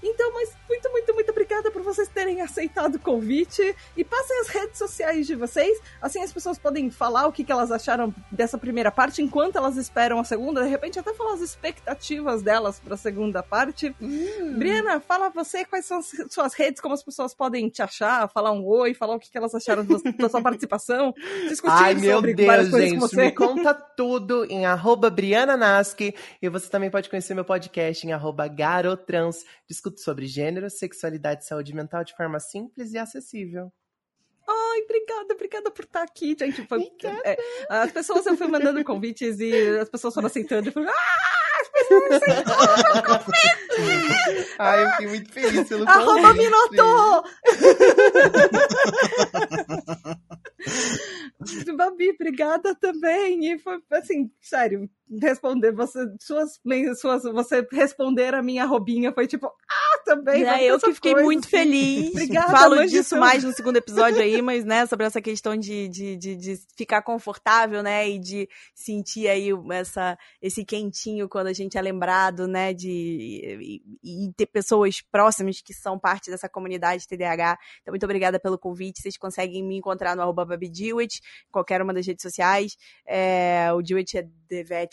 Então, mas muito, muito, muito obrigada por vocês terem aceitado o convite. E passem as redes sociais de vocês. Assim as pessoas podem falar o que, que elas acharam dessa primeira parte enquanto elas esperam a segunda. De repente, até falar as expectativas delas para a segunda parte. Hum. Briana, fala você quais são as suas redes, como as pessoas podem te achar, falar um oi, falar o que, que elas acharam da sua participação. Discutir Ai, meu Deus, gente, me conta tudo em arroba Briana. E você também pode conhecer meu podcast em arroba Garotrans. Discuto sobre gênero, sexualidade e saúde mental de forma simples e acessível. Ai, obrigada, obrigada por estar aqui, gente. Foi, é, as pessoas eu fui mandando convites e as pessoas foram aceitando. Eu falei, ah, as pessoas aceitaram meu convite! Ai, eu fiquei muito feliz pelo convite. Arroba me notou! Babi, obrigada também. E foi assim, sério, responder você, suas, suas, você responder a minha robinha foi tipo, ah, também. É, eu que fiquei muito feliz. Obrigada, Falo disso mais no segundo episódio aí, mas, né, sobre essa questão de, de, de, de, ficar confortável, né, e de sentir aí essa, esse quentinho quando a gente é lembrado, né, de e, e ter pessoas próximas que são parte dessa comunidade TDAH. Então, muito obrigada pelo convite. Vocês conseguem me encontrar no arroba babidiwit, qualquer uma das redes sociais. É, o Dewitt é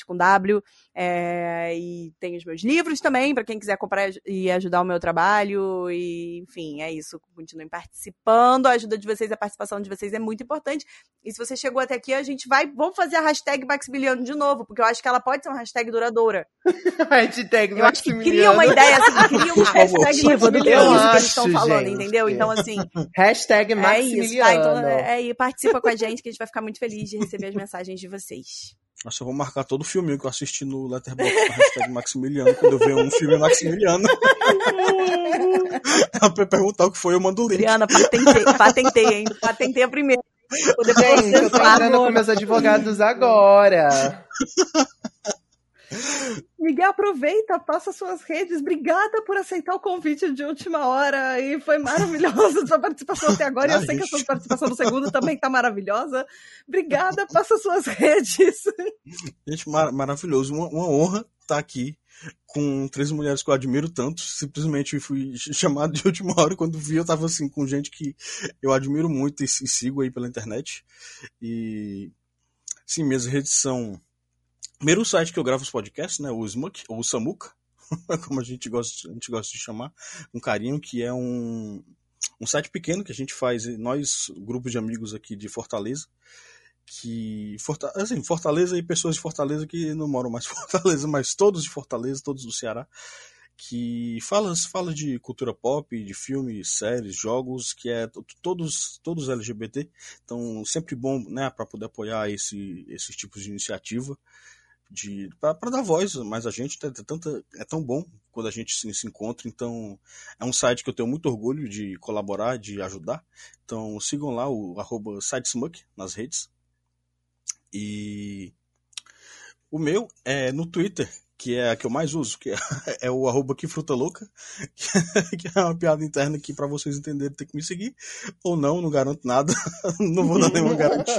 Com W. É, e tem os meus livros também, para quem quiser comprar e ajudar o meu trabalho. E, enfim, é isso. Continuem participando. A ajuda de vocês, a participação de vocês é muito importante. E se você chegou até aqui, a gente vai. Vamos fazer a hashtag Maximiliano de novo, porque eu acho que ela pode ser uma hashtag duradoura. hashtag eu acho que cria uma ideia, assim, cria uma hashtag do que eles estão falando, entendeu? Então, assim. hashtag Maximiliano. É isso, tá? Então, é, é, participa com a gente, que a gente vai ficar muito feliz de receber as mensagens de vocês. Nossa, eu vou marcar todo o filme que eu assisti no Letterboxd com a hashtag Maximiliano. Quando eu ver um filme Maximiliano. pra perguntar o que foi, eu mando o link. Adriana, patentei, patentei ainda. Patentei a primeira. Gente, eu tô entrando com meus advogados agora. Miguel, aproveita, passa suas redes. Obrigada por aceitar o convite de última hora. E foi maravilhosa a sua participação até agora. E eu sei que a sua participação no segundo também está maravilhosa. Obrigada, passa suas redes. Gente, mar maravilhoso. Uma, uma honra estar tá aqui com três mulheres que eu admiro tanto. Simplesmente fui chamado de última hora. Quando vi, eu tava assim, com gente que eu admiro muito e, e sigo aí pela internet. E, sim, minhas redes são Primeiro site que eu gravo os podcasts, né, o Smuk, ou o Samuca, como a gente, gosta, a gente gosta de chamar, um carinho, que é um, um site pequeno que a gente faz, nós, grupo de amigos aqui de Fortaleza, que assim, Fortaleza e pessoas de Fortaleza que não moram mais em Fortaleza, mas todos de Fortaleza, todos do Ceará, que fala, fala de cultura pop, de filmes, séries, jogos, que é todos todos LGBT. Então, sempre bom, né, para poder apoiar esse esses tipos de iniciativa de para dar voz mais a gente é, tanta, é tão bom quando a gente se, se, encontra então é um site que eu tenho muito orgulho de colaborar de ajudar então sigam lá o arroba sitesmuk nas redes. E o meu é no Twitter que é a que eu mais uso, que é, é o arroba que fruta louca, que é uma piada interna que para vocês entenderem tem que me seguir, ou não, não garanto nada, não vou dar nenhuma garantia.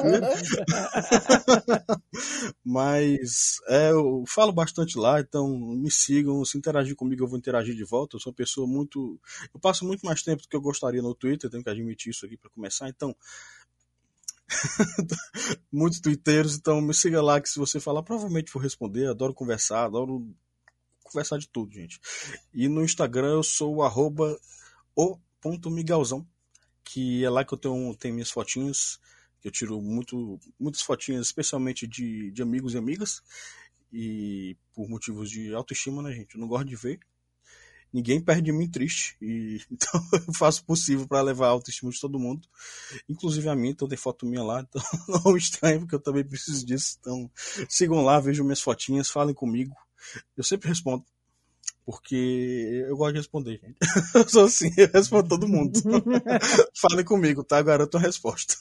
Mas é, eu falo bastante lá, então me sigam, se interagir comigo eu vou interagir de volta, eu sou uma pessoa muito... Eu passo muito mais tempo do que eu gostaria no Twitter, tenho que admitir isso aqui para começar, então muitos twitteiros, então me siga lá que se você falar, provavelmente vou responder. Adoro conversar, adoro conversar de tudo, gente. E no Instagram eu sou o arroba o que é lá que eu tenho, tenho minhas fotinhas, que eu tiro muito, muitas fotinhas, especialmente de, de amigos e amigas, e por motivos de autoestima, né, gente? Eu não gosto de ver ninguém perde de mim triste. E, então eu faço o possível para levar a autoestima de todo mundo, inclusive a mim. Então tem foto minha lá. Então não estranho, porque eu também preciso disso. Então sigam lá, vejam minhas fotinhas, falem comigo. Eu sempre respondo. Porque eu gosto de responder, gente. Eu sou assim, eu respondo todo mundo. Falem comigo, tá? Garanto a resposta.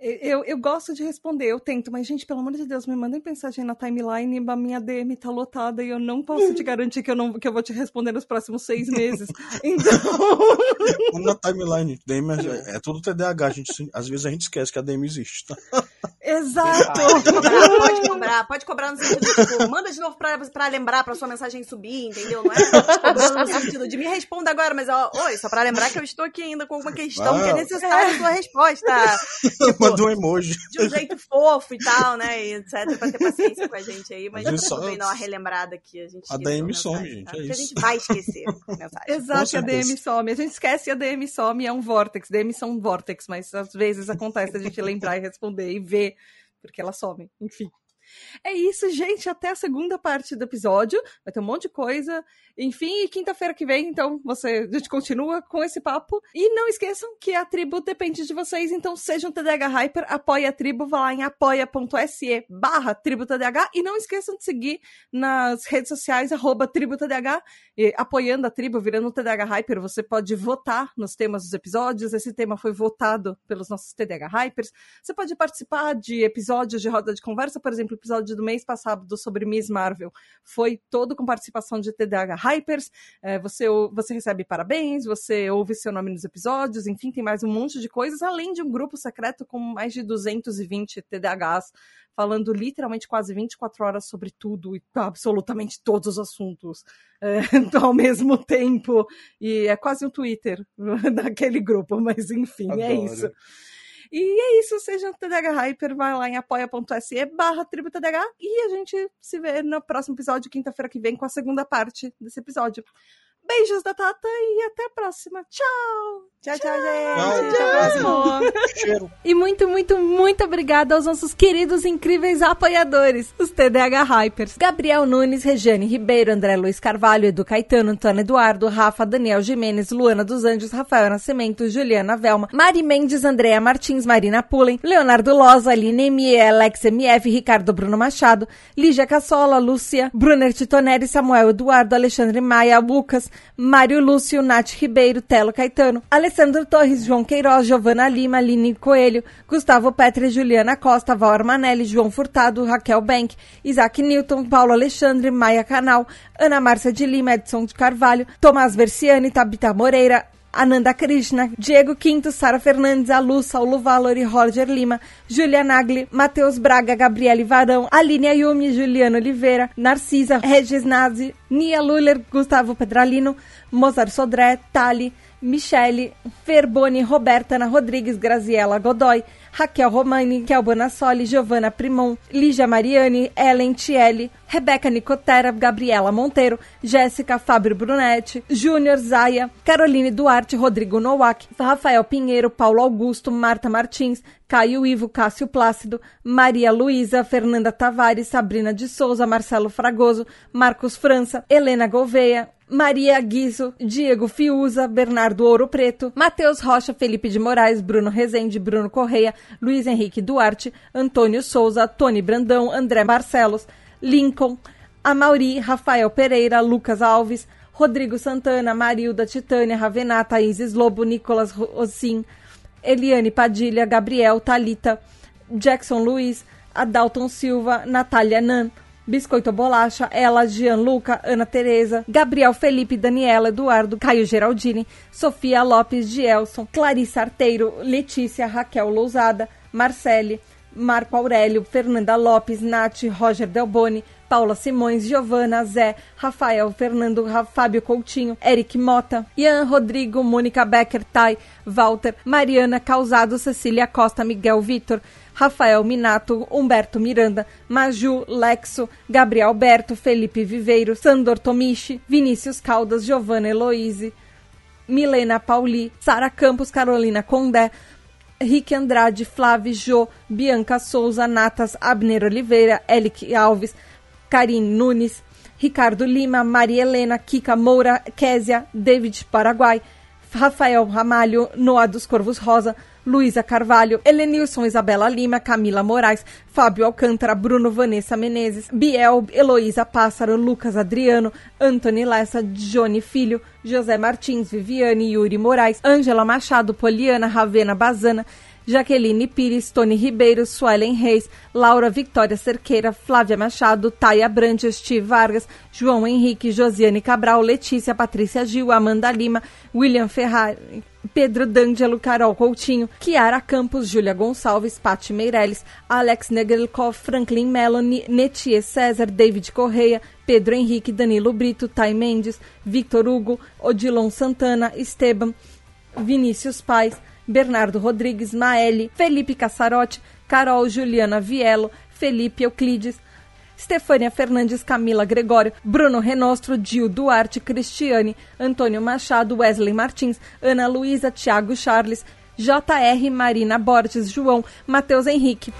Eu, eu gosto de responder, eu tento, mas, gente, pelo amor de Deus, me mandem mensagem na timeline, a minha DM tá lotada e eu não posso te garantir que eu, não, que eu vou te responder nos próximos seis meses. Então. na timeline, DM é, é tudo TDAH, a gente, às vezes a gente esquece que a DM existe, tá? Exato! Pode cobrar, pode cobrar, pode cobrar no sentido de, tipo, manda de novo pra, pra lembrar, pra sua mensagem subir, entendeu? Não é cobrando no sentido de me responda agora, mas, ó, oi, só pra lembrar que eu estou aqui ainda com uma questão ah, que é necessária a sua resposta. Tipo, Manda um emoji. De um jeito fofo e tal, né? E etc, pra ter paciência com a gente aí, mas vamos só... dar uma relembrada aqui. A, gente a DM some, gente. Tá? É Porque a gente vai esquecer a mensagem. Exato, a DM some. A gente esquece e a DM some, é um vortex. DM são um vortex, mas às vezes acontece a gente lembrar e responder e ver porque ela some, enfim. É isso, gente. Até a segunda parte do episódio. Vai ter um monte de coisa. Enfim, quinta-feira que vem, então, você, a gente continua com esse papo. E não esqueçam que a tribo depende de vocês, então sejam TDH Hyper, apoie a tribo, vá lá em apoia.se barra tribo e não esqueçam de seguir nas redes sociais, arroba tribo e, apoiando a tribo, virando TDH Hyper, você pode votar nos temas dos episódios. Esse tema foi votado pelos nossos TDH Hypers. Você pode participar de episódios de roda de conversa, por exemplo, episódio do mês passado sobre Miss Marvel foi todo com participação de TDAH Hypers. É, você, você recebe parabéns, você ouve seu nome nos episódios, enfim, tem mais um monte de coisas, além de um grupo secreto com mais de 220 TDAHs falando literalmente quase 24 horas sobre tudo e absolutamente todos os assuntos é, ao mesmo tempo. E é quase um Twitter daquele grupo, mas enfim, é Adoro. é isso. E é isso, seja TDH Hyper, vai lá em apoia.se barra TDH e a gente se vê no próximo episódio, quinta-feira que vem, com a segunda parte desse episódio. Beijos da Tata e até a próxima. Tchau! Tchau, tchau, gente. Tchau. Até a próxima. e muito, muito, muito obrigada aos nossos queridos incríveis apoiadores, os TDH Hypers. Gabriel Nunes, Regiane Ribeiro, André Luiz Carvalho, Edu Caetano, Antônio Eduardo, Rafa, Daniel Jimenez, Luana dos Anjos, Rafael Nascimento, Juliana Velma, Mari Mendes, Andréa Martins, Marina Pullen, Leonardo Loza, Aline Mie, Alex MF, Ricardo Bruno Machado, Lígia Cassola, Lúcia, Brunner Titoneri, Samuel Eduardo, Alexandre Maia, Lucas, Mário Lúcio, Nath Ribeiro, Telo Caetano, Alessandro Torres, João Queiroz, Giovana Lima, Aline Coelho, Gustavo Petre, Juliana Costa, Val Armanelli, João Furtado, Raquel Bank, Isaac Newton, Paulo Alexandre, Maia Canal, Ana Márcia de Lima, Edson de Carvalho, Tomás Versiani, Tabita Moreira, Ananda Krishna, Diego Quinto, Sara Fernandes, Alu, Saulo Valori, Roger Lima, Julia Nagli, Matheus Braga, Gabriele Varão, Aline Ayumi, Juliano Oliveira, Narcisa, Regis Nazi, Nia Luller, Gustavo Pedralino, Mozart Sodré, Tali, Michele, Ferboni, Roberta Ana Rodrigues, Graziela Godoy, Raquel Romani, Kel Bonassoli, Giovanna Primon, Lígia Mariani, Ellen Tielli, Rebeca Nicotera, Gabriela Monteiro, Jéssica Fábio Brunetti, Júnior Zaia, Caroline Duarte, Rodrigo Nowak, Rafael Pinheiro, Paulo Augusto, Marta Martins, Caio Ivo, Cássio Plácido, Maria Luísa, Fernanda Tavares, Sabrina de Souza, Marcelo Fragoso, Marcos França, Helena Gouveia, Maria Guizo, Diego Fiuza, Bernardo Ouro Preto, Matheus Rocha, Felipe de Moraes, Bruno Rezende, Bruno Correia, Luiz Henrique Duarte, Antônio Souza, Tony Brandão, André Barcelos, Lincoln, Amauri, Rafael Pereira, Lucas Alves, Rodrigo Santana, Marilda, Titânia, Ravenata, Thaís Lobo, Nicolas Rossim, Eliane Padilha, Gabriel, Talita, Jackson Luiz, Adalton Silva, Natália Nan, Biscoito Bolacha, ela, Gianluca, Ana Tereza, Gabriel Felipe, Daniela, Eduardo, Caio Geraldini, Sofia Lopes, Gielson, Clarissa Arteiro, Letícia, Raquel Lousada, Marcele, Marco Aurélio, Fernanda Lopes, Nath, Roger Delboni, Paula Simões, Giovana, Zé, Rafael, Fernando, Fábio Coutinho, Eric Mota, Ian Rodrigo, Mônica Becker, Tai, Walter, Mariana Causado, Cecília Costa, Miguel Vitor, Rafael Minato, Humberto Miranda, Maju, Lexo, Gabriel Alberto, Felipe Viveiro, Sandor Tomichi, Vinícius Caldas, Giovanna Eloise, Milena Pauli, Sara Campos, Carolina Condé, Rick Andrade, Flávio Jô, Bianca Souza, Natas, Abner Oliveira, Elic Alves, Karine Nunes, Ricardo Lima, Maria Helena, Kika Moura, Késia, David Paraguai, Rafael Ramalho, Noah dos Corvos Rosa, Luísa Carvalho, Helenilson Isabela Lima, Camila Moraes, Fábio Alcântara, Bruno Vanessa Menezes, Biel, Heloísa Pássaro, Lucas Adriano, Antony Lessa, Johnny Filho, José Martins, Viviane, Yuri Moraes, Ângela Machado, Poliana, Ravena Bazana, Jaqueline Pires, Tony Ribeiro, Suelen Reis, Laura Victoria Cerqueira, Flávia Machado, Taia Brandes, Steve Vargas, João Henrique, Josiane Cabral, Letícia, Patrícia Gil, Amanda Lima, William Ferrari, Pedro D'Angelo, Carol Coutinho, Kiara Campos, Júlia Gonçalves, Pati Meirelles, Alex Negelkov, Franklin Melanie, Netie César, David Correia, Pedro Henrique, Danilo Brito, Tai Mendes, Victor Hugo, Odilon Santana, Esteban, Vinícius Pais, Bernardo Rodrigues, Maeli, Felipe Cassarotti, Carol Juliana Vielo, Felipe Euclides, Stefânia Fernandes, Camila Gregório, Bruno Renostro, Dil Duarte, Cristiane, Antônio Machado, Wesley Martins, Ana Luísa, Thiago Charles, JR Marina Borges, João, Matheus Henrique.